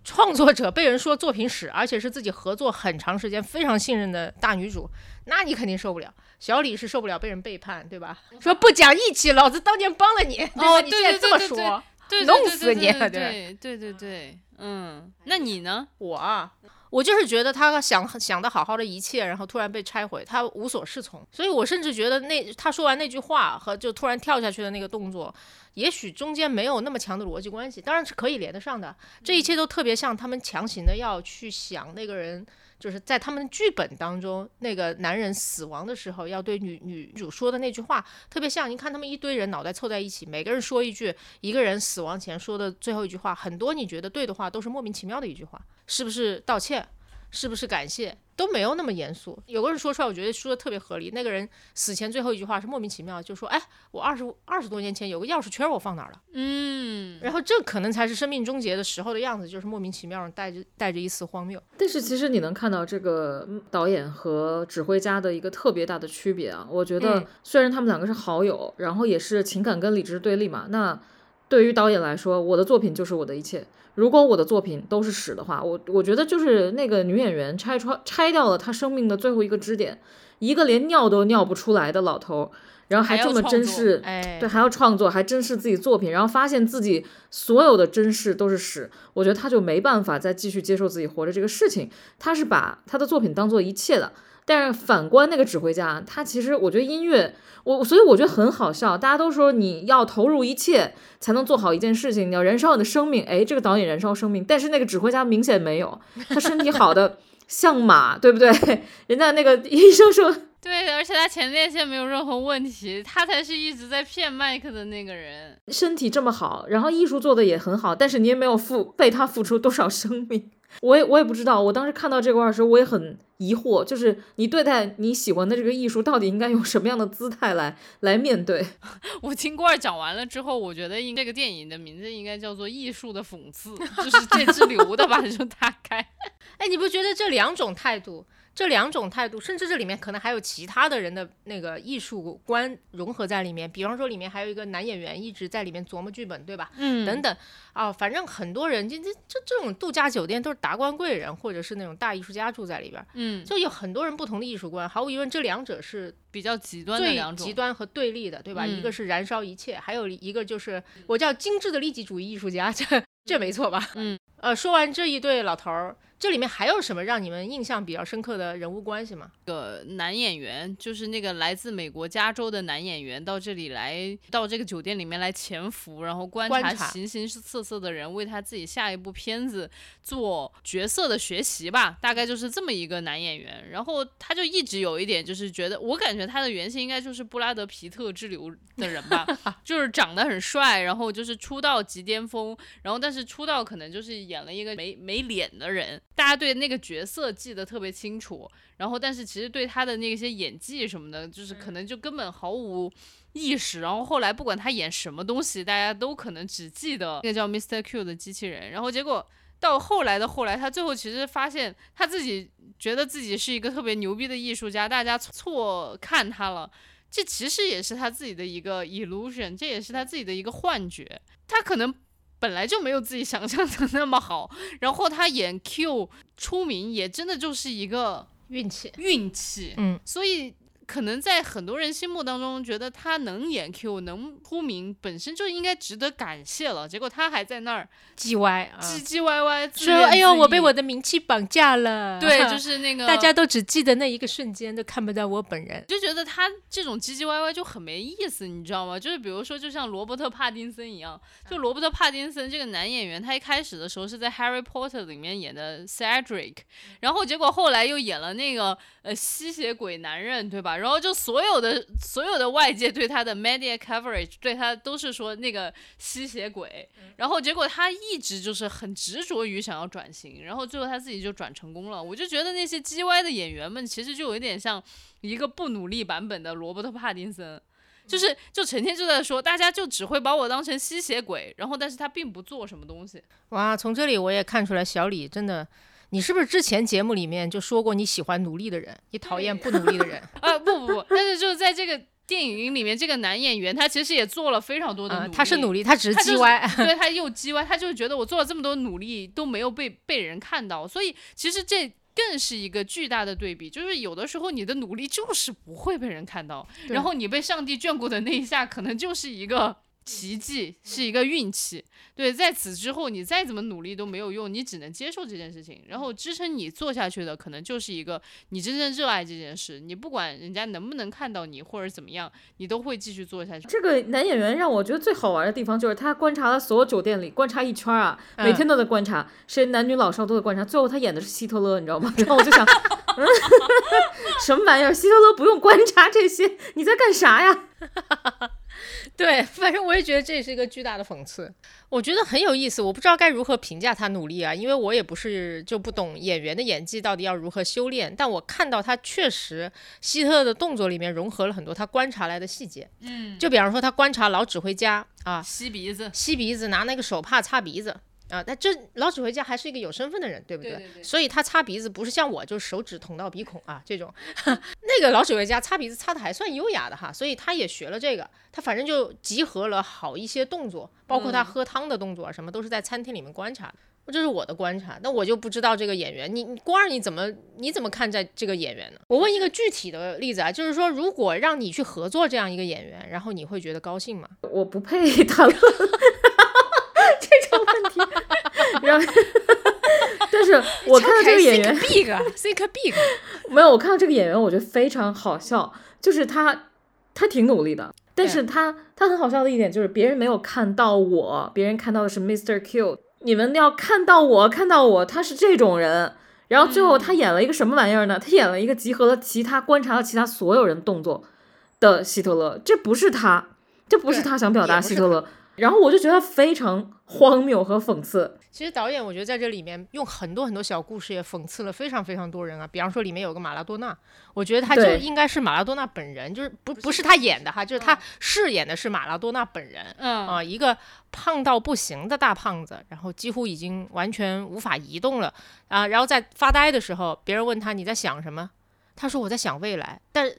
创作者被人说作品屎，而且是自己合作很长时间、非常信任的大女主，那你肯定受不了。小李是受不了被人背叛，对吧？说不讲义气，老子当年帮了你，对吧？哦你现在这么说，对，弄死你啊对对对对对对，嗯，那你呢？我啊，我就是觉得他想想的好好的一切，然后突然被拆毁，他无所适从。所以我甚至觉得那他说完那句话和就突然跳下去的那个动作，也许中间没有那么强的逻辑关系，当然是可以连得上的。这一切都特别像他们强行的要去想那个人。就是在他们剧本当中，那个男人死亡的时候要对女女主说的那句话，特别像。你看他们一堆人脑袋凑在一起，每个人说一句，一个人死亡前说的最后一句话，很多你觉得对的话都是莫名其妙的一句话，是不是道歉？是不是感谢都没有那么严肃。有个人说出来，我觉得说的特别合理。那个人死前最后一句话是莫名其妙，就说：“哎，我二十二十多年前有个钥匙圈，我放哪儿了？”嗯，然后这可能才是生命终结的时候的样子，就是莫名其妙，带着带着一丝荒谬。但是其实你能看到这个嗯导演和指挥家的一个特别大的区别啊。我觉得嗯虽然他们两个是好友，然后也是情感跟理智对立嘛，那对于导演来说，我的作品就是我的一切。如果我的作品都是屎的话，我我觉得就是那个女演员拆穿拆掉了她生命的最后一个支点，一个连尿都尿不出来的老头，然后还这么珍视，哎，对，还要创作，还珍视自己作品，然后发现自己所有的珍视都是屎，我觉得他就没办法再继续接受自己活着这个事情。他是把他的作品当做一切的，但是反观那个指挥家，他其实我觉得音乐，我所以我觉得很好笑。大家都说你要投入一切才能做好一件事情，你要燃烧你的生命。哎，这个导演燃烧生命，但是那个指挥家明显没有，他身体好的 像马，对不对？人家那个医生说。对，而且他前列腺没有任何问题，他才是一直在骗麦克的那个人。身体这么好，然后艺术做的也很好，但是你也没有付为他付出多少生命，我也我也不知道。我当时看到这块儿的时候，我也很疑惑，就是你对待你喜欢的这个艺术，到底应该用什么样的姿态来来面对？我听郭儿讲完了之后，我觉得应这个电影的名字应该叫做《艺术的讽刺》，就是这支流的吧，就大概。哎，你不觉得这两种态度，这两种态度，甚至这里面可能还有其他的人的那个艺术观融合在里面？比方说，里面还有一个男演员一直在里面琢磨剧本，对吧？嗯等等啊，反正很多人，这这这这种度假酒店都是达官贵人或者是那种大艺术家住在里边儿，嗯，就有很多人不同的艺术观。毫无疑问，这两者是比较极端的两种。极端和对立的，对吧？一个嗯是燃烧一切，还有一个就是我叫精致的利己主义艺术家，这这没错吧？嗯，呃，说完这一对老头儿，这里面还有什么让你们印象比较深刻的人物关系吗？个男演员，就是那个来自美国加州的男演员，到这里来，到这个酒店里面来潜伏，然后观察观察形形色色的人，为他自己下一部片子做角色的学习吧，大概就是这么一个男演员。然后他就一直有一点，就是觉得，我感觉他的原型应该就是布拉德皮特之流的人吧，就是长得很帅，然后就是出道即巅峰，然后但是出道可能就是演了一个没没脸的人，大家对那个角色记得特别清楚。然后但是其实对他的那些演技什么的，就是可能就根本毫无意识。然后后来不管他演什么东西，大家都可能只记得那个叫 Mr. Q 的机器人。然后结果到后来的后来，他最后其实发现他自己觉得自己是一个特别牛逼的艺术家，大家错看他了。这其实也是他自己的一个 illusion，这也是他自己的一个幻觉。他可能本来就没有自己想象的那么好，然后他演 Q 出名也真的就是一个运气，运气，嗯，所以可能在很多人心目当中，觉得他能演 Q 能出名，本身就应该值得感谢了。结果他还在那儿唧歪啊，唧唧歪歪，说：“哎呦，我被我的名气绑架了。”对，就 是那个大家都只记得那一个瞬间，都看不到我本人。就觉得他这种唧唧歪歪就很没意思，你知道吗？就是比如说，就像罗伯特·帕丁森一样，就罗伯特·帕丁森这个男演员，他一开始的时候是在《Harry Potter》里面演的 Cedric，然后结果后来又演了那个呃吸血鬼男人，对吧？然后就所有的所有的外界对他的 media coverage 对他都是说那个吸血鬼，然后结果他一直就是很执着于想要转型，然后最后他自己就转成功了。我就觉得那些 G Y 的演员们其实就有一点像一个不努力版本的罗伯特·帕丁森。就是就成天就在说，大家就只会把我当成吸血鬼，然后但是他并不做什么东西。哇，从这里我也看出来，小李真的，你是不是之前节目里面就说过你喜欢努力的人，你讨厌不努力的人？啊，不不不，但是就是在这个电影里面这个男演员他其实也做了非常多的努啊力，他是努力，他只是他就是叽歪。对他又叽歪，他就觉得我做了这么多努力都没有被被人看到，所以其实这更是一个巨大的对比，就是有的时候你的努力就是不会被人看到，然后你被上帝眷顾的那一下，可能就是一个。奇迹是一个运气，对，在此之后你再怎么努力都没有用，你只能接受这件事情，然后支撑你做下去的可能就是一个你真正热爱这件事，你不管人家能不能看到你或者怎么样，你都会继续做下去。这个男演员让我觉得最好玩的地方就是他观察了所有酒店里，观察一圈啊，嗯每天都在观察，谁男女老少都在观察，最后他演的是希特勒，你知道吗？然后我就想，嗯，什么玩意儿？希特勒不用观察这些，你在干啥呀？对，反正我也觉得这也是一个巨大的讽刺。我觉得很有意思，我不知道该如何评价他努力啊，因为我也不是就不懂演员的演技到底要如何修炼。但我看到他确实希特勒的动作里面融合了很多他观察来的细节，嗯，就比方说他观察老指挥家啊，吸鼻子，吸鼻子，拿那个手帕擦鼻子啊。但这老指挥家还是一个有身份的人，对不对对对所以他擦鼻子不是像我，就是手指捅到鼻孔啊这种。那个老指挥家擦鼻子擦的还算优雅的哈，所以他也学了这个。他反正就集合了好一些动作，包括他喝汤的动作啊，什么都是在餐厅里面观察的。这是我的观察，那我就不知道这个演员，你你光儿你怎么你怎么看待这个演员呢？我问一个具体的例子啊，就是说，如果让你去合作这样一个演员，然后你会觉得高兴吗？我不配谈论这种问题。然后，但是我看到这个演员，big，think big，没有，我看到这个演员，我觉得非常好笑，就是他，他挺努力的，但是他他很好笑的一点就是别人没有看到我，别人看到的是 Mr. Q，你们要看到我，看到我，他是这种人。然后最后他演了一个什么玩意儿呢？他演了一个集合了其他观察了其他所有人动作的希特勒，这不是他，这不是他想表达希特勒。然后我就觉得非常荒谬和讽刺。其实导演我觉得在这里面用很多很多小故事也讽刺了非常非常多人啊，比方说里面有个马拉多纳，我觉得他就应该是马拉多纳本人，就是不不是他演的哈，就是他饰演的是马拉多纳本人。嗯啊、一个胖到不行的大胖子，然后几乎已经完全无法移动了啊、然后在发呆的时候，别人问他你在想什么，他说我在想未来，但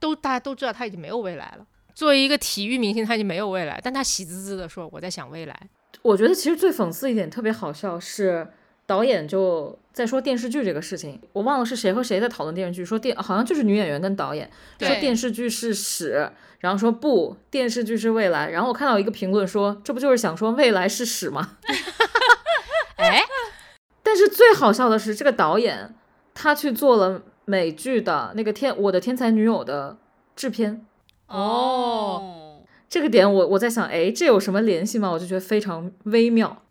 都大家都知道他已经没有未来了。作为一个体育明星，他已经没有未来，但他喜滋滋的说我在想未来。我觉得其实最讽刺一点，特别好笑是导演就在说电视剧这个事情，我忘了是谁和谁在讨论电视剧，说电好像就是女演员跟导演说电视剧是屎，然后说不，电视剧是未来，然后我看到一个评论说这不就是想说未来是屎吗？哎，但是最好笑的是这个导演他去做了美剧的那个天我的天才女友的制片，哦，这个点我我在想，哎，这有什么联系吗？我就觉得非常微妙。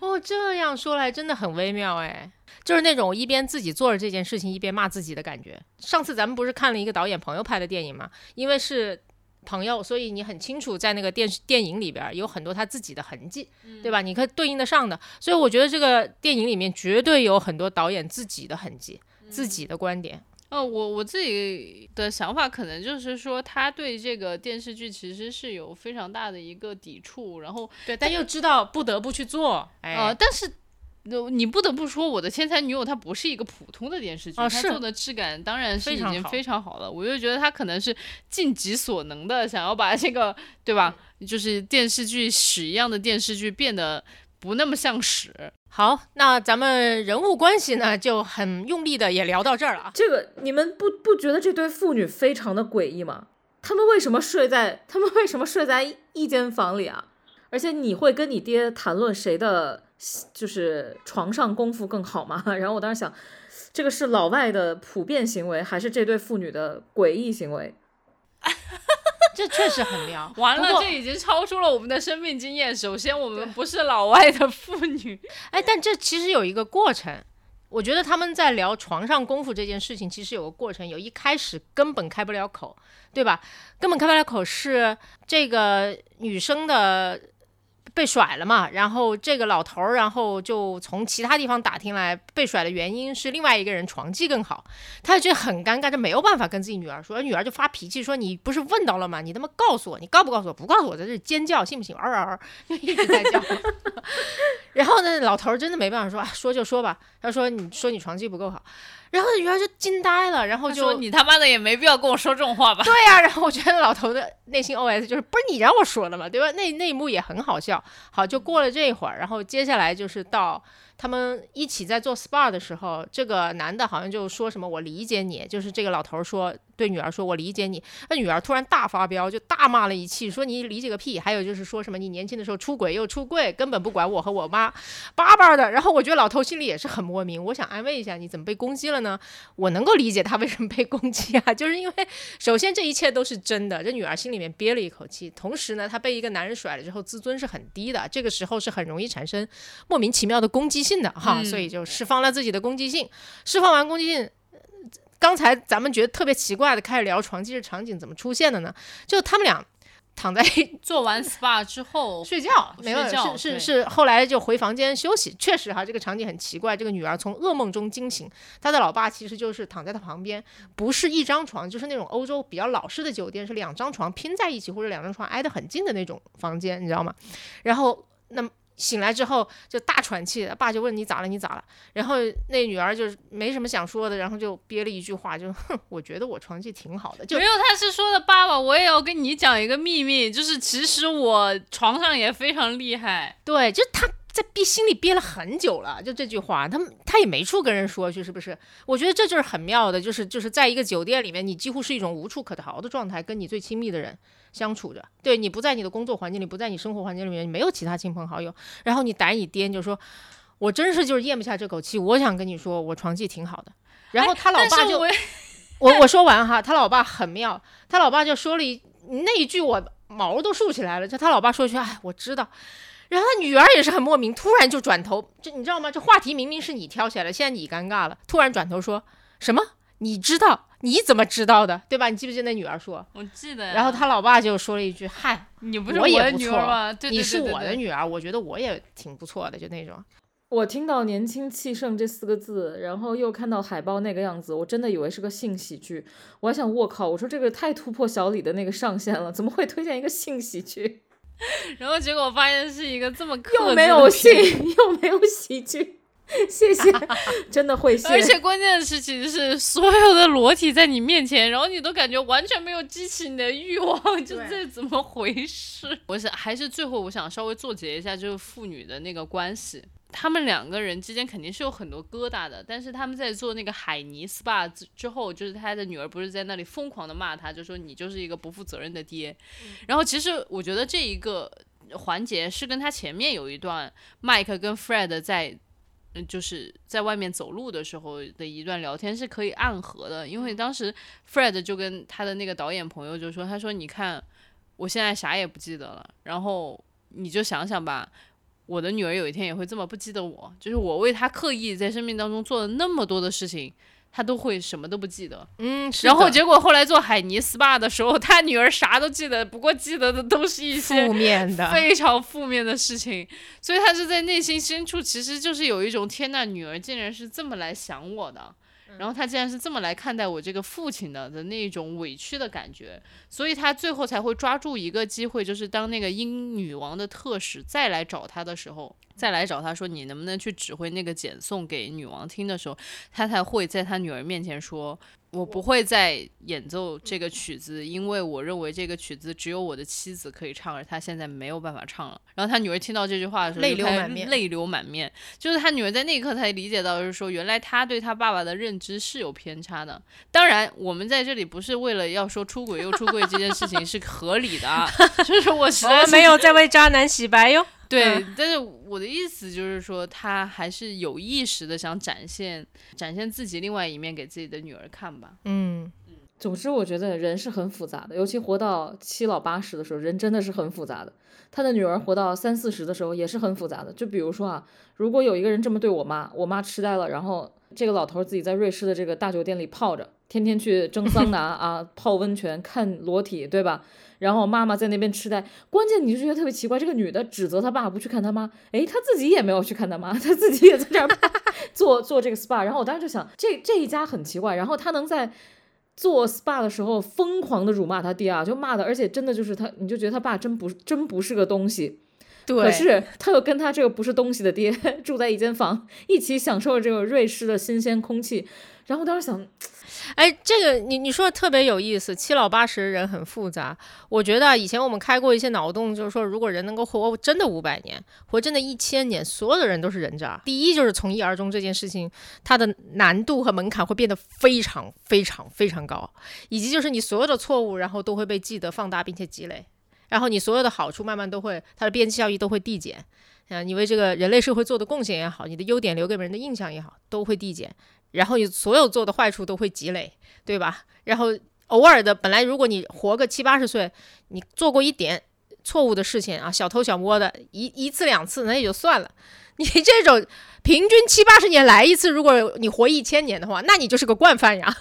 哦，这样说来真的很微妙哎，就是那种一边自己做着这件事情，一边骂自己的感觉。上次咱们不是看了一个导演朋友拍的电影吗？因为是朋友，所以你很清楚在那个电视电影里边儿有很多他自己的痕迹，对吧？你可以对应得上的。所以我觉得这个电影里面绝对有很多导演自己的痕迹、自己的观点。哦，我我自己的想法可能就是说，他对这个电视剧其实是有非常大的一个抵触，然后对，但又知道不得不去做，哎，呃，但是。呃你不得不说，我的天才女友她不是一个普通的电视剧，它哦做的质感当然是已经非常好非常好了。我就觉得她可能是尽己所能的想要把这个，对吧？就是电视剧屎一样的电视剧变得不那么像屎。好，那咱们人物关系呢就很用力的也聊到这儿了啊。这个你们不不觉得这对父女非常的诡异吗？他们为什么睡在他们为什么睡在一一间房里啊？而且你会跟你爹谈论谁的就是床上功夫更好吗？然后我当时想，这个是老外的普遍行为，还是这对父女的诡异行为？这确实很妙。完了，这已经超出了我们的生命经验。首先，我们不是老外的妇女，哎，但这其实有一个过程。我觉得他们在聊床上功夫这件事情，其实有个过程，有一开始根本开不了口，对吧？根本开不了口是这个女生的被甩了嘛，然后这个老头儿，然后就从其他地方打听来，被甩的原因是另外一个人床技更好，他就觉得很尴尬，就没有办法跟自己女儿说，女儿就发脾气说：“你不是问到了吗？你他妈告诉我，你告不告诉我？不告诉我，在这尖叫，信不信？嗷嗷嗷，就一直在叫。然后呢，老头儿真的没办法说，啊说就说吧，他说你说你床技不够好，然后女儿就惊呆了，然后就说你他妈的也没必要跟我说这种话吧？对呀、然后我觉得老头的内心 OS 就是不是你让我说的嘛，对吧？那那一幕也很好笑。好，就过了这一会儿，然后接下来就是到他们一起在做 SPA 的时候，这个男的好像就说什么“我理解你”，就是这个老头说对女儿说“我理解你”，那女儿突然大发飙，就大骂了一气，说你理解个屁！还有就是说什么你年轻的时候出轨又出柜，根本不管我和我妈，叭叭的。然后我觉得老头心里也是很莫名，我想安慰一下你，怎么被攻击了呢？我能够理解他为什么被攻击啊，就是因为首先这一切都是真的，这女儿心里面憋了一口气，同时呢，她被一个男人甩了之后，自尊是很低的，这个时候是很容易产生莫名其妙的攻击性的哈，嗯所以就释放了自己的攻击性，释放完攻击性。呃刚才咱们觉得特别奇怪的，开始聊床技的场景怎么出现的呢？就他们俩躺在 做完 SPA 之后，睡觉，没有是是是，后来就回房间休息。确实哈，这个场景很奇怪，这个女儿从噩梦中惊醒，她的老爸其实就是躺在她旁边，不是一张床，就是那种欧洲比较老式的酒店，是两张床拼在一起或者两张床挨得很近的那种房间，你知道吗？然后那么。醒来之后就大喘气，爸就问你咋了？你咋了？然后那女儿就是没什么想说的，然后就憋了一句话，就哼，我觉得我床技挺好的，就没有，他是说的爸爸，我也要跟你讲一个秘密，就是其实我床上也非常厉害。对，就他在憋心里憋了很久了，就这句话，他们他也没处跟人说去，是不是？我觉得这就是很妙的，就是就是在一个酒店里面，你几乎是一种无处可逃的状态，跟你最亲密的人相处着。对你不在你的工作环境里，不在你生活环境里面，你没有其他亲朋好友，然后你逮你颠，就说。我真是就是咽不下这口气，我想跟你说，我床技挺好的。然后他老爸就我我说完哈，他老爸很妙，他老爸就说了一那一句，我毛都竖起来了。就他老爸说一句，哎，我知道。然后他女儿也是很莫名，突然就转头，这你知道吗？这话题明明是你挑起来的，现在你尴尬了，突然转头说什么？你知道？你怎么知道的？对吧？你记不记得那女儿说？我记得呀。然后他老爸就说了一句，嗨，你不是我也的女儿吗？对对你是我的女儿，我觉得我也挺不错的，就那种。我听到“年轻气盛”这四个字，然后又看到海报那个样子，我真的以为是个性喜剧。我还想，我靠，我说这个太突破小李的那个上限了，怎么会推荐一个性喜剧？然后结果发现是一个这么又没有性，又没有喜剧，谢谢，真的会谢。而且关键的事情是，所有的裸体在你面前，然后你都感觉完全没有激起你的欲望，就这怎么回事？我想还是最后我想稍微总结一下，就是父女的那个关系。他们两个人之间肯定是有很多疙瘩的，但是他们在做那个海泥 SPA 之之后，就是他的女儿不是在那里疯狂的骂他，就说你就是一个不负责任的爹。然后其实我觉得这一个环节是跟他前面有一段麦克跟 Fred 在嗯，就是在外面走路的时候的一段聊天是可以暗合的，因为当时 Fred 就跟他的那个导演朋友就说，他说你看我现在啥也不记得了，然后你就想想吧。我的女儿有一天也会这么不记得我，就是我为她刻意在生命当中做了那么多的事情，她都会什么都不记得。嗯，是然后结果后来做海泥 SPA 的时候，她女儿啥都记得，不过记得的都是一些负面的，非常负面的事情，所以她是在内心深处其实就是有一种天呐，女儿竟然是这么来想我的，然后他竟然是这么来看待我这个父亲的的那种委屈的感觉，所以他最后才会抓住一个机会，就是当那个英女王的特使再来找他的时候，再来找他说你能不能去指挥那个简送给女王听的时候，他才会在他女儿面前说。我不会再演奏这个曲子，因为我认为这个曲子只有我的妻子可以唱，而他现在没有办法唱了。然后他女儿听到这句话的时候，泪流满面泪流满面。就是他女儿在那一刻才理解到，就是说原来他对他爸爸的认知是有偏差的。当然，我们在这里不是为了要说出轨又出柜这件事情是合理的啊，就是我实在是没有在为渣男洗白哟。对，但是我的意思就是说，他还是有意识的想展现展现自己另外一面给自己的女儿看吧。嗯，总之，我觉得人是很复杂的，尤其活到七老八十的时候，人真的是很复杂的。他的女儿活到三四十的时候也是很复杂的。就比如说啊，如果有一个人这么对我妈，我妈痴呆了，然后这个老头自己在瑞士的这个大酒店里泡着，天天去蒸桑拿啊，泡温泉，看裸体，对吧？然后妈妈在那边痴呆。关键你就觉得特别奇怪，这个女的指责她爸不去看她妈，诶，她自己也没有去看她妈，她自己也在这儿 做做这个 SPA。然后我当时就想，这这一家很奇怪。然后她能在做 SPA 的时候疯狂的辱骂她爹啊，就骂的，而且真的就是她，你就觉得她爸真不真不是个东西。对，可是他又跟他这个不是东西的爹 住在一间房，一起享受这个瑞士的新鲜空气。然后当时想，哎，这个你你说的特别有意思，七老八十人很复杂。我觉得以前我们开过一些脑洞，就是说如果人能够活真的五百年，活真的一千年，所有的人都是人渣。第一就是从一而终这件事情，它的难度和门槛会变得非常非常非常高，以及就是你所有的错误，然后都会被记得放大并且积累。然后你所有的好处慢慢都会，它的边际效益都会递减，啊，你为这个人类社会做的贡献也好，你的优点留给别人的印象也好，都会递减。然后你所有做的坏处都会积累，对吧？然后偶尔的，本来如果你活个七八十岁，你做过一点错误的事情啊，小偷小摸的，一一次两次那也就算了。你这种平均七八十年来一次，如果你活一千年的话，那你就是个惯犯呀。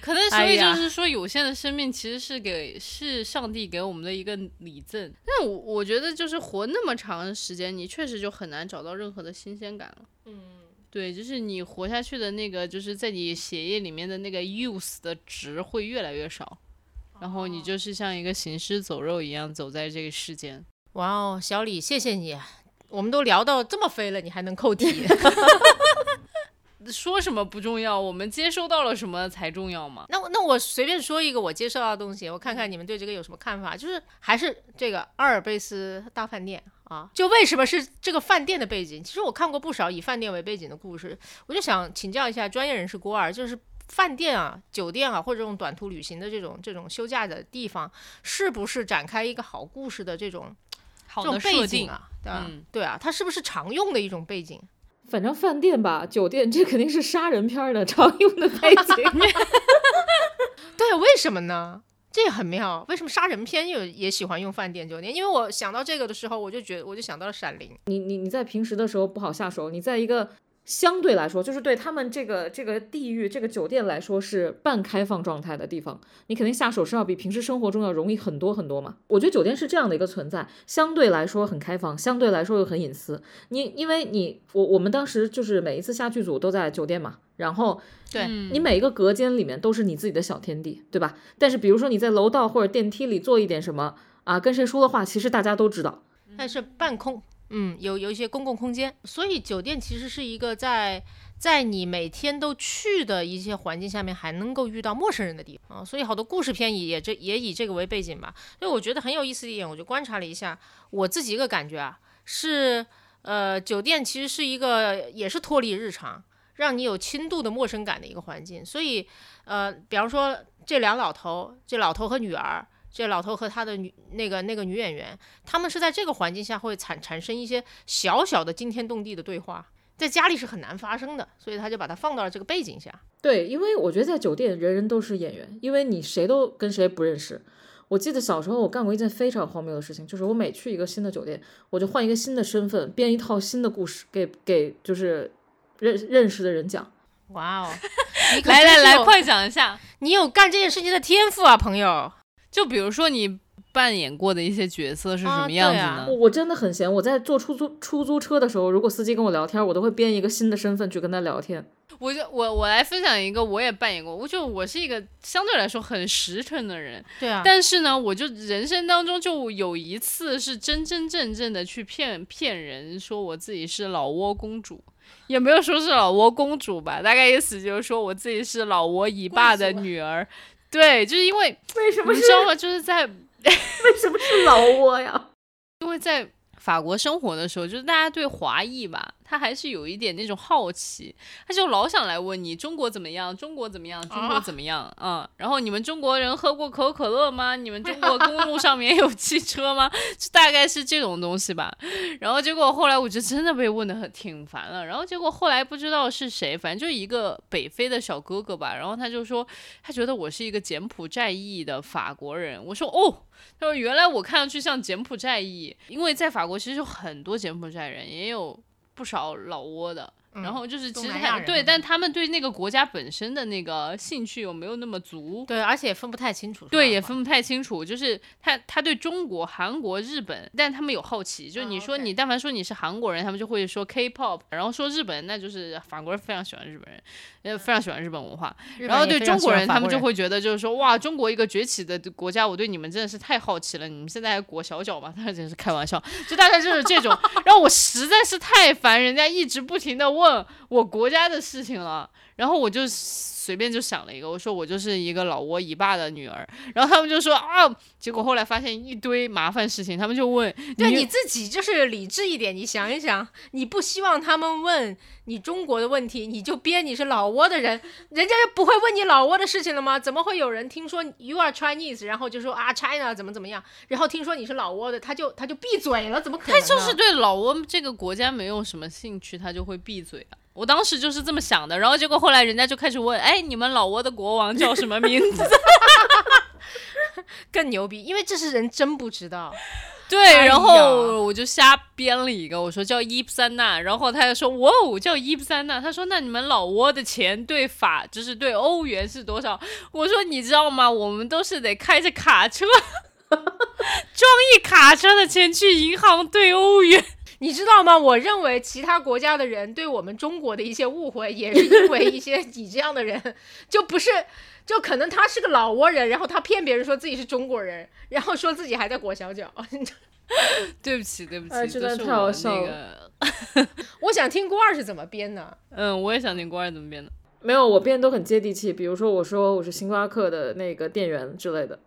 可能所以就是说，有限的生命其实是给是上帝给我们的一个礼赠。但我我觉得就是活那么长时间，你确实就很难找到任何的新鲜感了。嗯，对，就是你活下去的那个，就是在你血液里面的那个 use 的值会越来越少，然后你就是像一个行尸走肉一样走在这个世间。哇哦，小李，谢谢你，我们都聊到这么飞了，你还能扣题。说什么不重要，我们接收到了什么才重要嘛？那那我随便说一个我接受到的东西，我看看你们对这个有什么看法？就是还是这个阿尔卑斯大饭店啊，就为什么是这个饭店的背景？其实我看过不少以饭店为背景的故事，我就想请教一下专业人士郭二，就是饭店啊、酒店啊，或者这种短途旅行的这种这种休假的地方，是不是展开一个好故事的这种好的背景啊？对吧？对啊，它是不是常用的一种背景？反正饭店吧，酒店这肯定是杀人片的 常用的背景。对，为什么呢？这也很妙。为什么杀人片有也喜欢用饭店酒店？因为我想到这个的时候，我就觉得我就想到了《闪灵》。你你你在平时的时候不好下手，你在一个。相对来说，就是对他们这个这个地域这个酒店来说是半开放状态的地方，你肯定下手是要比平时生活中要容易很多很多嘛。我觉得酒店是这样的一个存在，相对来说很开放，相对来说又很隐私。你因为你我我们当时就是每一次下剧组都在酒店嘛，然后对你每一个隔间里面都是你自己的小天地，对吧？但是比如说你在楼道或者电梯里做一点什么啊，跟谁说的话，其实大家都知道。但是半空。嗯，有有一些公共空间，所以酒店其实是一个在在你每天都去的一些环境下面还能够遇到陌生人的地方。所以好多故事片也这也以这个为背景吧。所以我觉得很有意思的一点，我就观察了一下我自己一个感觉啊，是呃，酒店其实是一个也是脱离日常，让你有轻度的陌生感的一个环境。所以呃，比方说这两老头，这老头和女儿。这老头和他的女那个那个女演员，他们是在这个环境下会产产生一些小小的惊天动地的对话，在家里是很难发生的，所以他就把它放到了这个背景下。对，因为我觉得在酒店人人都是演员，因为你谁都跟谁不认识。我记得小时候我干过一件非常荒谬的事情，就是我每去一个新的酒店，我就换一个新的身份，编一套新的故事给给就是认认识的人讲。哇哦，来来来，快讲一下，你有干这件事情的天赋啊，朋友。就比如说你扮演过的一些角色是什么样子呢？我我真的很闲。我在坐出租出租车的时候，如果司机跟我聊天，我都会编一个新的身份去跟他聊天。我就我我来分享一个，我也扮演过。我就我是一个相对来说很实诚的人，对啊。但是呢，我就人生当中就有一次是真真正正的去骗骗人，说我自己是老挝公主，也没有说是老挝公主吧，大概意思就是说我自己是老挝以霸的女儿。对，就是因为为什么你知道吗？就是在 为什么是老挝呀？因为在法国生活的时候，就是大家对华裔吧。他还是有一点那种好奇，他就老想来问你中国怎么样，中国怎么样，中国怎么样啊？然后你们中国人喝过可口可乐吗？你们中国公路上面有汽车吗？就大概是这种东西吧。然后结果后来我就真的被问的很挺烦了。然后结果后来不知道是谁，反正就一个北非的小哥哥吧。然后他就说他觉得我是一个柬埔寨裔的法国人。我说哦，他说原来我看上去像柬埔寨裔，因为在法国其实有很多柬埔寨人，也有。不少老挝的，然后就是其实他对，但他们对那个国家本身的那个兴趣有没有那么足？对，而且也分不太清楚。对，也分不太清楚。就是他他对中国、韩国、日本，但他们有好奇，就你说你但凡说你是韩国人，他们就会说 K-pop，然后说日本，那就是法国人非常喜欢日本人，呃，非常喜欢日本文化。然后对中国人，他们就会觉得就是说，哇，中国一个崛起的国家，我对你们真的是太好奇了。你们现在还裹小脚吗？他真是开玩笑，就大概就是这种，然后我实在是太烦人家一直不停的问我国家的事情了。然后我就随便就想了一个，我说我就是一个老挝一霸的女儿。然后他们就说啊，结果后来发现一堆麻烦事情，他们就问对你自己就是理智一点，你想一想，你不希望他们问你中国的问题，你就编你是老挝的人，人家就不会问你老挝的事情了吗？怎么会有人听说 you are Chinese，然后就说啊 China 怎么怎么样，然后听说你是老挝的，他就他就闭嘴了？怎么可能？他就是对老挝这个国家没有什么兴趣，他就会闭嘴啊。我当时就是这么想的，然后结果后来人家就开始问，哎，你们老挝的国王叫什么名字？更牛逼，因为这是人真不知道。对，哎然后我就瞎编了一个，我说叫伊布三纳，然后他就说哇哦叫伊布三纳，他说那你们老挝的钱对法就是对欧元是多少？我说你知道吗？我们都是得开着卡车，装一卡车的钱去银行兑欧元。你知道吗？我认为其他国家的人对我们中国的一些误会，也是因为一些 你这样的人，就不是，就可能他是个老挝人，然后他骗别人说自己是中国人，然后说自己还在裹小脚。对不起，对不起，哎这段都是我太好笑了，我想听郭二是怎么编的。嗯，我也想听郭二怎么编的。没有，我编都很接地气。比如说，我说我是星巴克的那个店员之类的，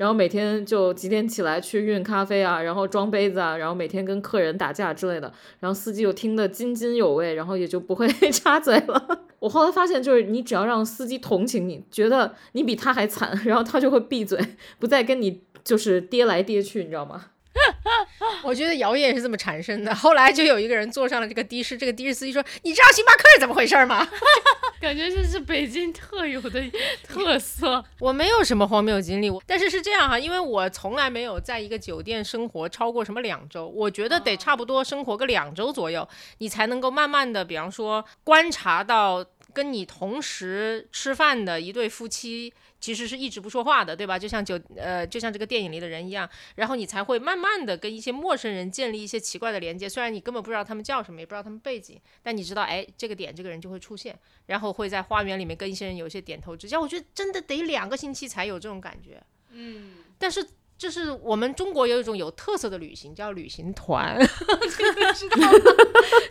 然后每天就几点起来去运咖啡啊，然后装杯子啊，然后每天跟客人打架之类的，然后司机又听得津津有味，然后也就不会 插嘴了。我后来发现，就是你只要让司机同情你，觉得你比他还惨，然后他就会闭嘴，不再跟你就是跌来跌去，你知道吗？我觉得谣言是这么产生的。后来就有一个人坐上了这个的士，这个的士司机说：“你知道星巴克是怎么回事吗 感觉这是北京特有的特色。”我没有什么荒谬经历，我但是是这样哈，因为我从来没有在一个酒店生活超过什么两周，我觉得得差不多生活个两周左右，你才能够慢慢的，比方说观察到跟你同时吃饭的一对夫妻。其实是一直不说话的，对吧？就像酒呃，就像这个电影里的人一样，然后你才会慢慢的跟一些陌生人建立一些奇怪的连接。虽然你根本不知道他们叫什么，也不知道他们背景，但你知道，哎，这个点这个人就会出现，然后会在花园里面跟一些人有一些点头之交。我觉得真的得两个星期才有这种感觉。嗯，但是。就是我们中国有一种有特色的旅行，叫旅行团，知道吗？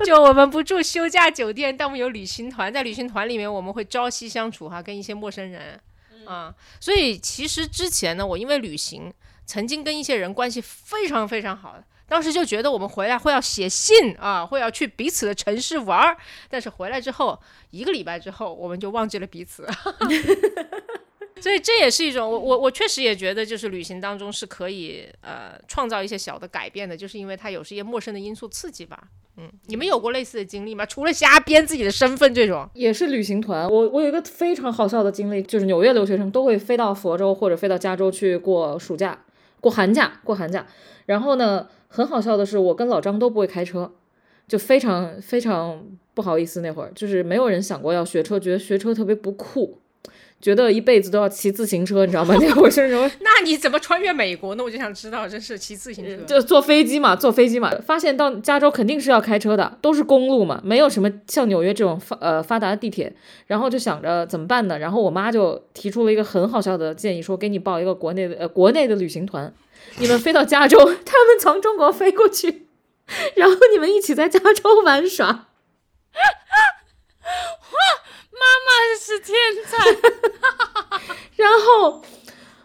就我们不住休假酒店，但我们有旅行团，在旅行团里面我们会朝夕相处哈，跟一些陌生人啊、所以其实之前呢，我因为旅行，曾经跟一些人关系非常非常好的，当时就觉得我们回来会要写信啊，会要去彼此的城市玩儿，但是回来之后一个礼拜之后，我们就忘记了彼此。所以这也是一种，我我我确实也觉得，就是旅行当中是可以呃创造一些小的改变的，就是因为它有是一些陌生的因素刺激吧。嗯，你们有过类似的经历吗？除了瞎编自己的身份这种，也是旅行团。我我有一个非常好笑的经历，就是纽约留学生都会飞到佛州或者飞到加州去过暑假、过寒假、过寒假。然后呢，很好笑的是，我跟老张都不会开车，就非常非常不好意思。那会儿就是没有人想过要学车，觉得学车特别不酷，觉得一辈子都要骑自行车，你知道吗？那会儿是什么？那你怎么穿越美国呢？我就想知道，真是骑自行车。就坐飞机嘛，坐飞机嘛，发现到加州肯定是要开车的，都是公路嘛，没有什么像纽约这种发呃发达的地铁，然后就想着怎么办呢？然后我妈就提出了一个很好笑的建议，说给你报一个国内的呃国内的旅行团，你们飞到加州，他们从中国飞过去，然后你们一起在加州玩耍。妈妈是天才，然后，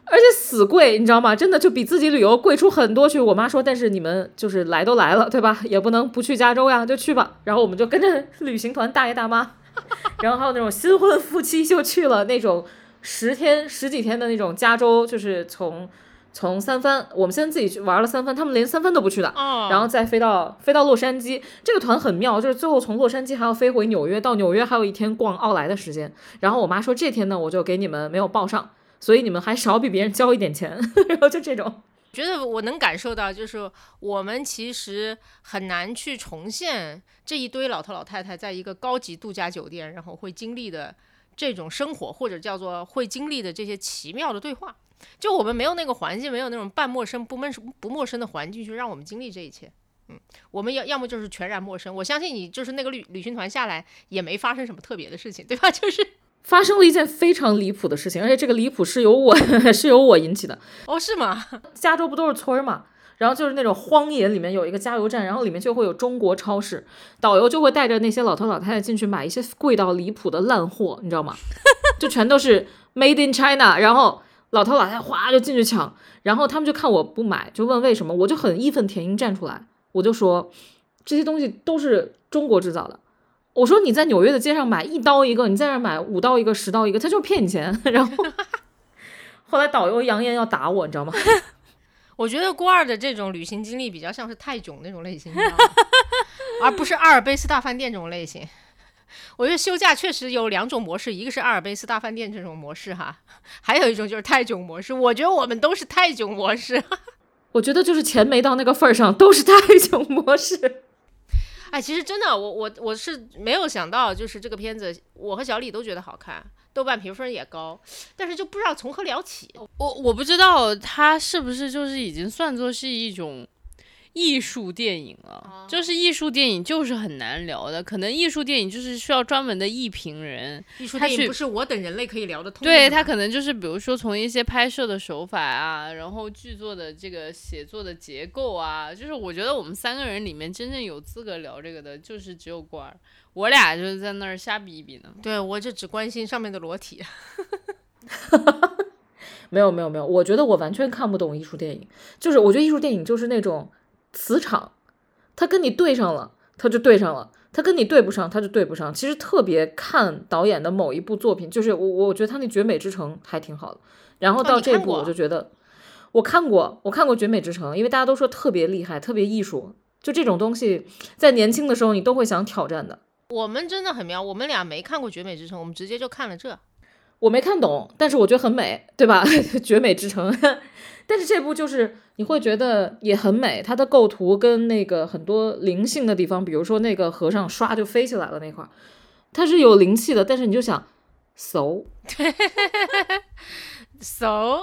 而且死贵，你知道吗？真的就比自己旅游贵出很多去。我妈说，但是你们就是来都来了，对吧？也不能不去加州呀，就去吧。然后我们就跟着旅行团大爷大妈，然后还有那种新婚夫妻就去了那种十天十几天的那种加州，就是从从三藩，我们先自己去玩了三藩，他们连三藩都不去的。哦，然后再飞到飞到洛杉矶，这个团很妙，就是最后从洛杉矶还要飞回纽约，到纽约还有一天逛奥莱的时间。然后我妈说这天呢，我就给你们没有报上，所以你们还少比别人交一点钱，然后就这种。觉得我能感受到，就是我们其实很难去重现这一堆老头老太太在一个高级度假酒店，然后会经历的这种生活，或者叫做会经历的这些奇妙的对话。就我们没有那个环境，没有那种半陌生、不陌不陌生的环境，去让我们经历这一切。嗯，我们要要么就是全然陌生。我相信你就是那个旅旅行团下来也没发生什么特别的事情，对吧？就是发生了一件非常离谱的事情，而且这个离谱是由我 是由我引起的。哦，是吗？加州不都是村儿嘛？然后就是那种荒野里面有一个加油站，然后里面就会有中国超市，导游就会带着那些老头老太太进去买一些贵到离谱的烂货，你知道吗？就全都是 Made in China，然后老头老太太哗就进去抢，然后他们就看我不买，就问为什么，我就很义愤填膺站出来。我就说这些东西都是中国制造的。我说你在纽约的街上买一刀一个，你在那买五刀一个、十刀一个，他就是骗你钱。然后 后来导游扬言要打我，你知道吗？我觉得郭二的这种旅行经历比较像是泰囧那种类型，而不是阿尔卑斯大饭店这种类型。我觉得休假确实有两种模式，一个是阿尔卑斯大饭店这种模式哈，还有一种就是泰囧模式。我觉得我们都是泰囧模式。我觉得就是钱没到那个份儿上，都是泰囧模式。哎，其实真的，我我我是没有想到，就是这个片子，我和小李都觉得好看，豆瓣评分也高，但是就不知道从何聊起。我我不知道它是不是就是已经算作是一种。艺术电影啊，就是艺术电影就是很难聊的，可能艺术电影就是需要专门的艺评人。艺术电影不是我等人类可以聊得通。对他可能就是比如说从一些拍摄的手法啊，然后剧作的这个写作的结构啊，就是我觉得我们三个人里面真正有资格聊这个的，就是只有官儿，我俩就是在那儿瞎比一比呢。对我就只关心上面的裸体。没有没有没有，我觉得我完全看不懂艺术电影，就是我觉得艺术电影就是那种。磁场，他跟你对上了，他就对上了；他跟你对不上，他就对不上。其实特别看导演的某一部作品，就是我，我觉得他那《绝美之城》还挺好的。然后到这部，我就觉得我看过，我看过《绝美之城》，因为大家都说特别厉害，特别艺术。就这种东西，在年轻的时候你都会想挑战的。我们真的很妙，我们俩没看过《绝美之城》，我们直接就看了这。我没看懂，但是我觉得很美，对吧？《绝美之城》。但是这部就是你会觉得也很美，它的构图跟那个很多灵性的地方，比如说那个和尚唰就飞起来了那块儿，它是有灵气的。但是你就想，so so，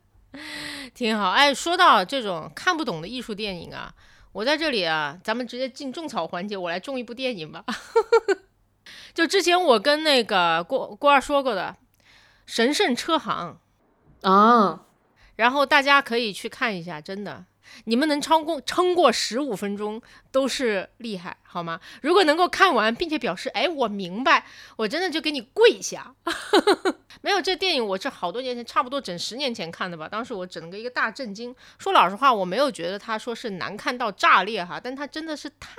挺好。哎，说到这种看不懂的艺术电影啊，我在这里啊，咱们直接进种草环节，我来种一部电影吧。就之前我跟那个郭郭二说过的《神圣车行》啊。然后大家可以去看一下，真的，你们能超过撑过十五分钟都是厉害，好吗？如果能够看完，并且表示，哎，我明白，我真的就给你跪下。没有这电影，我是好多年前，差不多整十年前看的吧。当时我整个一个大震惊。说老实话，我没有觉得他说是难看到炸裂哈，但他真的是太。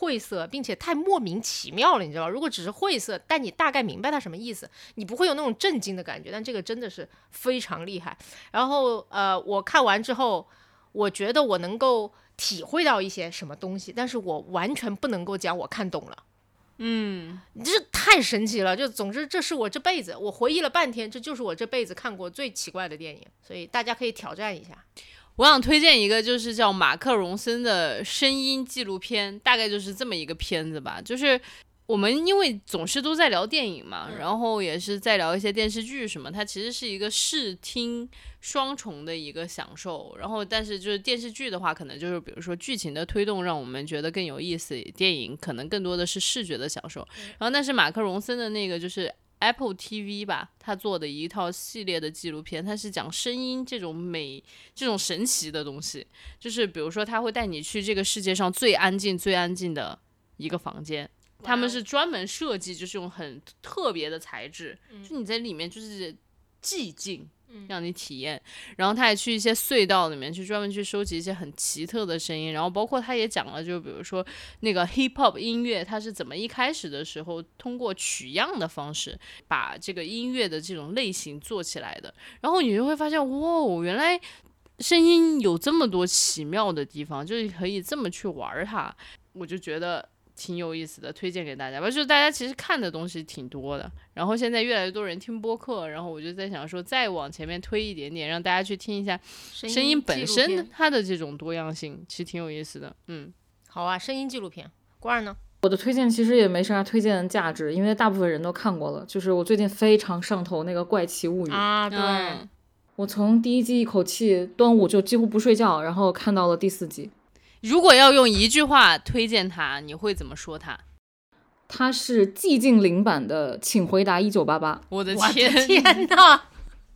晦涩，并且太莫名其妙了，你知道吧？如果只是晦涩，但你大概明白它什么意思，你不会有那种震惊的感觉。但这个真的是非常厉害。然后，呃，我看完之后，我觉得我能够体会到一些什么东西，但是我完全不能够讲我看懂了。嗯，这太神奇了。就总之，这是我这辈子，我回忆了半天，这就是我这辈子看过最奇怪的电影。所以大家可以挑战一下。我想推荐一个，就是叫马克·荣森的声音纪录片，大概就是这么一个片子吧。就是我们因为总是都在聊电影嘛，然后也是在聊一些电视剧什么，它其实是一个视听双重的一个享受。然后，但是就是电视剧的话，可能就是比如说剧情的推动让我们觉得更有意思，电影可能更多的是视觉的享受。然后，但是马克·荣森的那个就是。Apple TV 吧，他做的一套系列的纪录片，它是讲声音这种美、这种神奇的东西。就是比如说，他会带你去这个世界上最安静、最安静的一个房间，他们是专门设计，就是用很特别的材质，就你在里面就是寂静。让你体验，然后他还去一些隧道里面去专门去收集一些很奇特的声音，然后包括他也讲了，就比如说那个 hip hop 音乐，它是怎么一开始的时候通过取样的方式把这个音乐的这种类型做起来的，然后你就会发现，哇，原来声音有这么多奇妙的地方，就是可以这么去玩它，我就觉得。挺有意思的，推荐给大家吧。就是大家其实看的东西挺多的，然后现在越来越多人听播客，然后我就在想说，再往前面推一点点，让大家去听一下声音本身它的这种多样性，其实挺有意思的。嗯，好啊，声音纪录片。关儿呢？我的推荐其实也没啥推荐价值，因为大部分人都看过了。就是我最近非常上头那个《怪奇物语》啊，对，嗯我从第一季一口气端午就几乎不睡觉，然后看到了第四季。如果要用一句话推荐它，你会怎么说它？它是寂静岭版的《请回答一九八八》，我的我的天，天呐，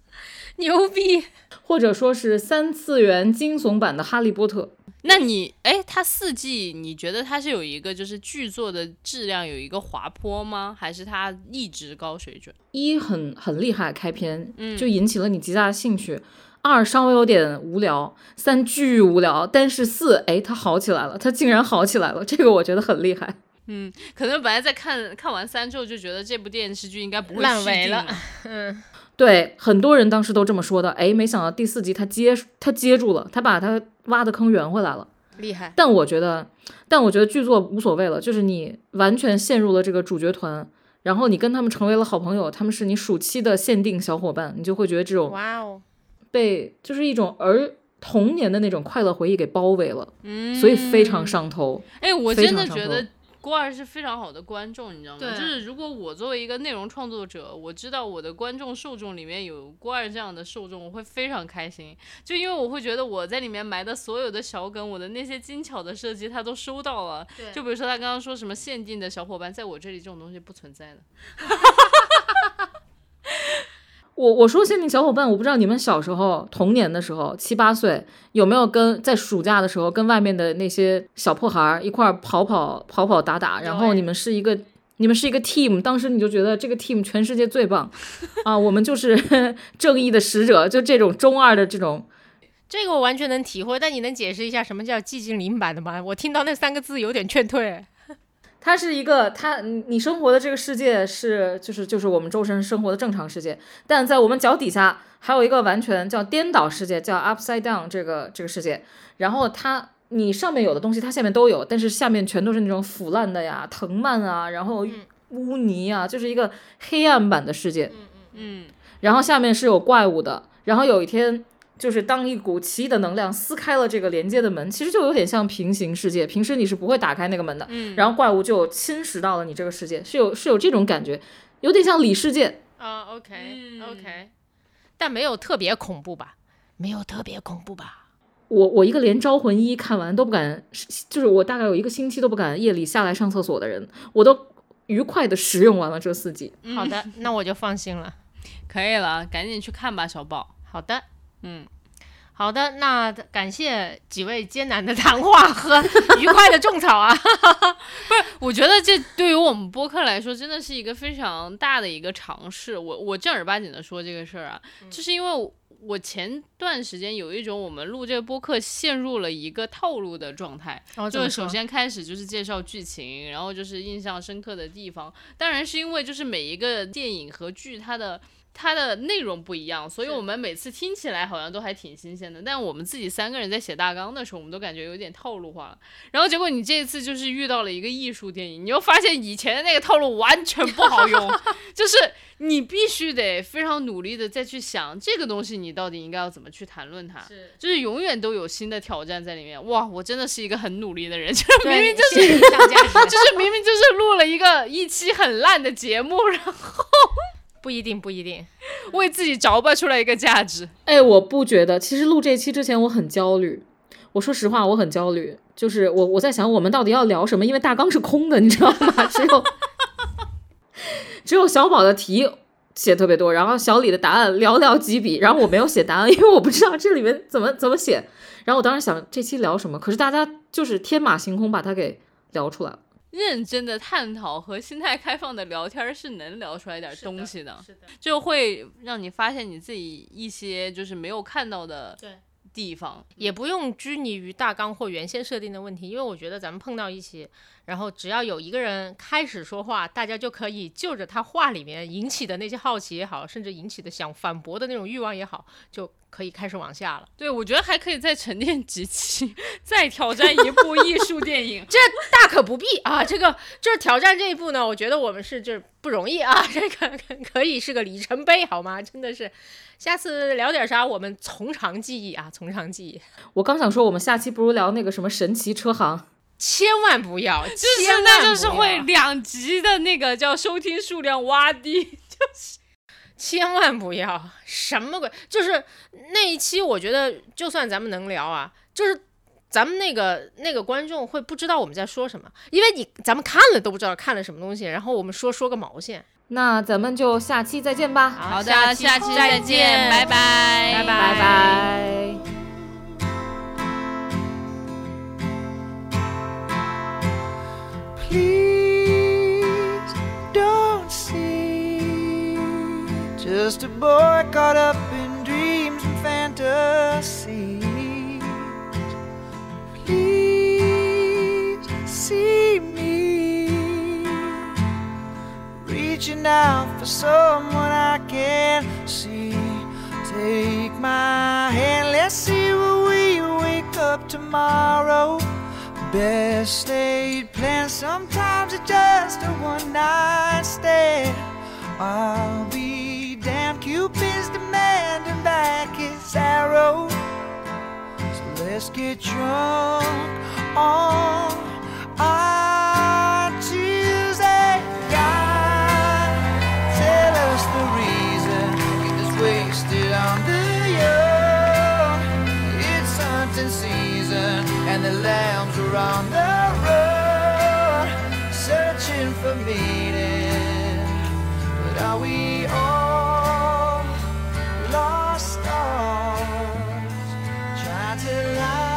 牛逼！或者说是三次元惊悚版的《哈利波特》。那你哎，它四季你觉得它是有一个就是剧作的质量有一个滑坡吗？还是它一直高水准？一很很厉害，开篇嗯就引起了你极大的兴趣。二稍微有点无聊，三巨无聊，但是四哎它好起来了，它竟然好起来了，这个我觉得很厉害。嗯，可能本来在看看完三之后就觉得这部电视剧应该不会烂尾了。嗯，对，很多人当时都这么说的。哎，没想到第四集他接他接住了，他把他挖的坑圆回来了。厉害。但我觉得，但我觉得剧作无所谓了，就是你完全陷入了这个主角团，然后你跟他们成为了好朋友，他们是你暑期的限定小伙伴，你就会觉得这种哇哦，被就是一种儿童年的那种快乐回忆给包围了，嗯，所以非常上头。哎，我真的觉得郭二是非常好的观众，你知道吗？就是如果我作为一个内容创作者，我知道我的观众受众里面有郭二这样的受众，我会非常开心。就因为我会觉得我在里面埋的所有的小梗，我的那些精巧的设计，他都收到了。对就比如说他刚刚说什么限定的小伙伴，在我这里这种东西不存在的。我我说限定小伙伴，我不知道你们小时候童年的时候七八岁有没有跟在暑假的时候跟外面的那些小破孩儿一块儿跑跑跑跑打打，然后哎你们是一个你们是一个 team，当时你就觉得这个 team 全世界最棒 啊，我们就是 正义的使者，就这种中二的这种。这个我完全能体会，但你能解释一下什么叫寂静岭版的吗？我听到那三个字有点劝退。它是一个，它你你生活的这个世界是就是就是我们周身生活的正常世界，但在我们脚底下还有一个完全叫颠倒世界，叫 upside down 这个这个世界。然后它你上面有的东西它下面都有，但是下面全都是那种腐烂的呀、藤蔓啊，然后污泥啊，就是一个黑暗版的世界。嗯嗯嗯，然后下面是有怪物的，然后有一天。就是当一股奇异的能量撕开了这个连接的门，其实就有点像平行世界。平时你是不会打开那个门的，嗯然后怪物就侵蚀到了你这个世界，是有是有这种感觉，有点像里世界。啊，OK 嗯 OK，但没有特别恐怖吧？没有特别恐怖吧？我我一个连《招魂一》看完都不敢，就是我大概有一个星期都不敢夜里下来上厕所的人，我都愉快的食用完了这四季。好的，那我就放心了。可以了，赶紧去看吧，小宝。好的，嗯，好的，那感谢几位艰难的谈话和愉快的种草啊！不是我觉得这对于我们播客来说，真的是一个非常大的一个尝试。我我正儿八经的说这个事儿啊，就是因为我我前段时间有一种我们录这个播客陷入了一个套路的状态，就是首先开始就是介绍剧情，然后就是印象深刻的地方。当然是因为就是每一个电影和剧它的。它的内容不一样，所以我们每次听起来好像都还挺新鲜的。但我们自己三个人在写大纲的时候，我们都感觉有点套路化了。然后结果你这一次就是遇到了一个艺术电影，你又发现以前的那个套路完全不好用，就是你必须得非常努力的再去想这个东西，你到底应该要怎么去谈论它。是就是永远都有新的挑战在里面。哇，我真的是一个很努力的人，就是明明就是就是明明就是录了一个一期很烂的节目，然后不一定不一定。为自己着吧出来一个价值。哎，我不觉得。其实录这期之前我很焦虑，我说实话，我很焦虑。就是我我在想我们到底要聊什么，因为大纲是空的，你知道吗？只有只有小宝的题写特别多，然后小李的答案寥寥几笔，然后我没有写答案，因为我不知道这里面怎么怎么写。然后我当时想这期聊什么，可是大家就是天马行空把它给聊出来了。认真的探讨和心态开放的聊天是能聊出来点东西的，是的，就会让你发现你自己一些就是没有看到的对地方。也不用拘泥于大纲或原先设定的问题，因为我觉得咱们碰到一起，然后只要有一个人开始说话，大家就可以就着他话里面引起的那些好奇也好，甚至引起的想反驳的那种欲望也好，就可以开始往下了。对，我觉得还可以再沉淀几期，再挑战一部艺术电影。这大可不必啊！这个就是挑战这一部呢，我觉得我们是就是不容易啊，这个可以是个里程碑，好吗？真的是，下次聊点啥，我们从长计议啊，从长计议。我刚想说，我们下期不如聊那个什么神奇车行。千万不要，就是那就是会两集的那个叫收听数量洼地，就是千万不要什么鬼，就是那一期我觉得就算咱们能聊啊，就是咱们那个那个观众会不知道我们在说什么，因为你咱们看了都不知道看了什么东西，然后我们说说个毛线。那咱们就下期再见吧。好的，下期再见，拜拜，拜拜拜。Please don't see just a boy caught up in dreams and fantasies. Please see me reaching out for someone I can see. Take my hand, let's see where we wake up tomorrow best laid plans. Sometimes it's just a one night stand. I'll be damned, Cupid's demanding back his arrow. So let's get drunk on the lambs were on the road searching for meaning. But are we all lost stars trying to light?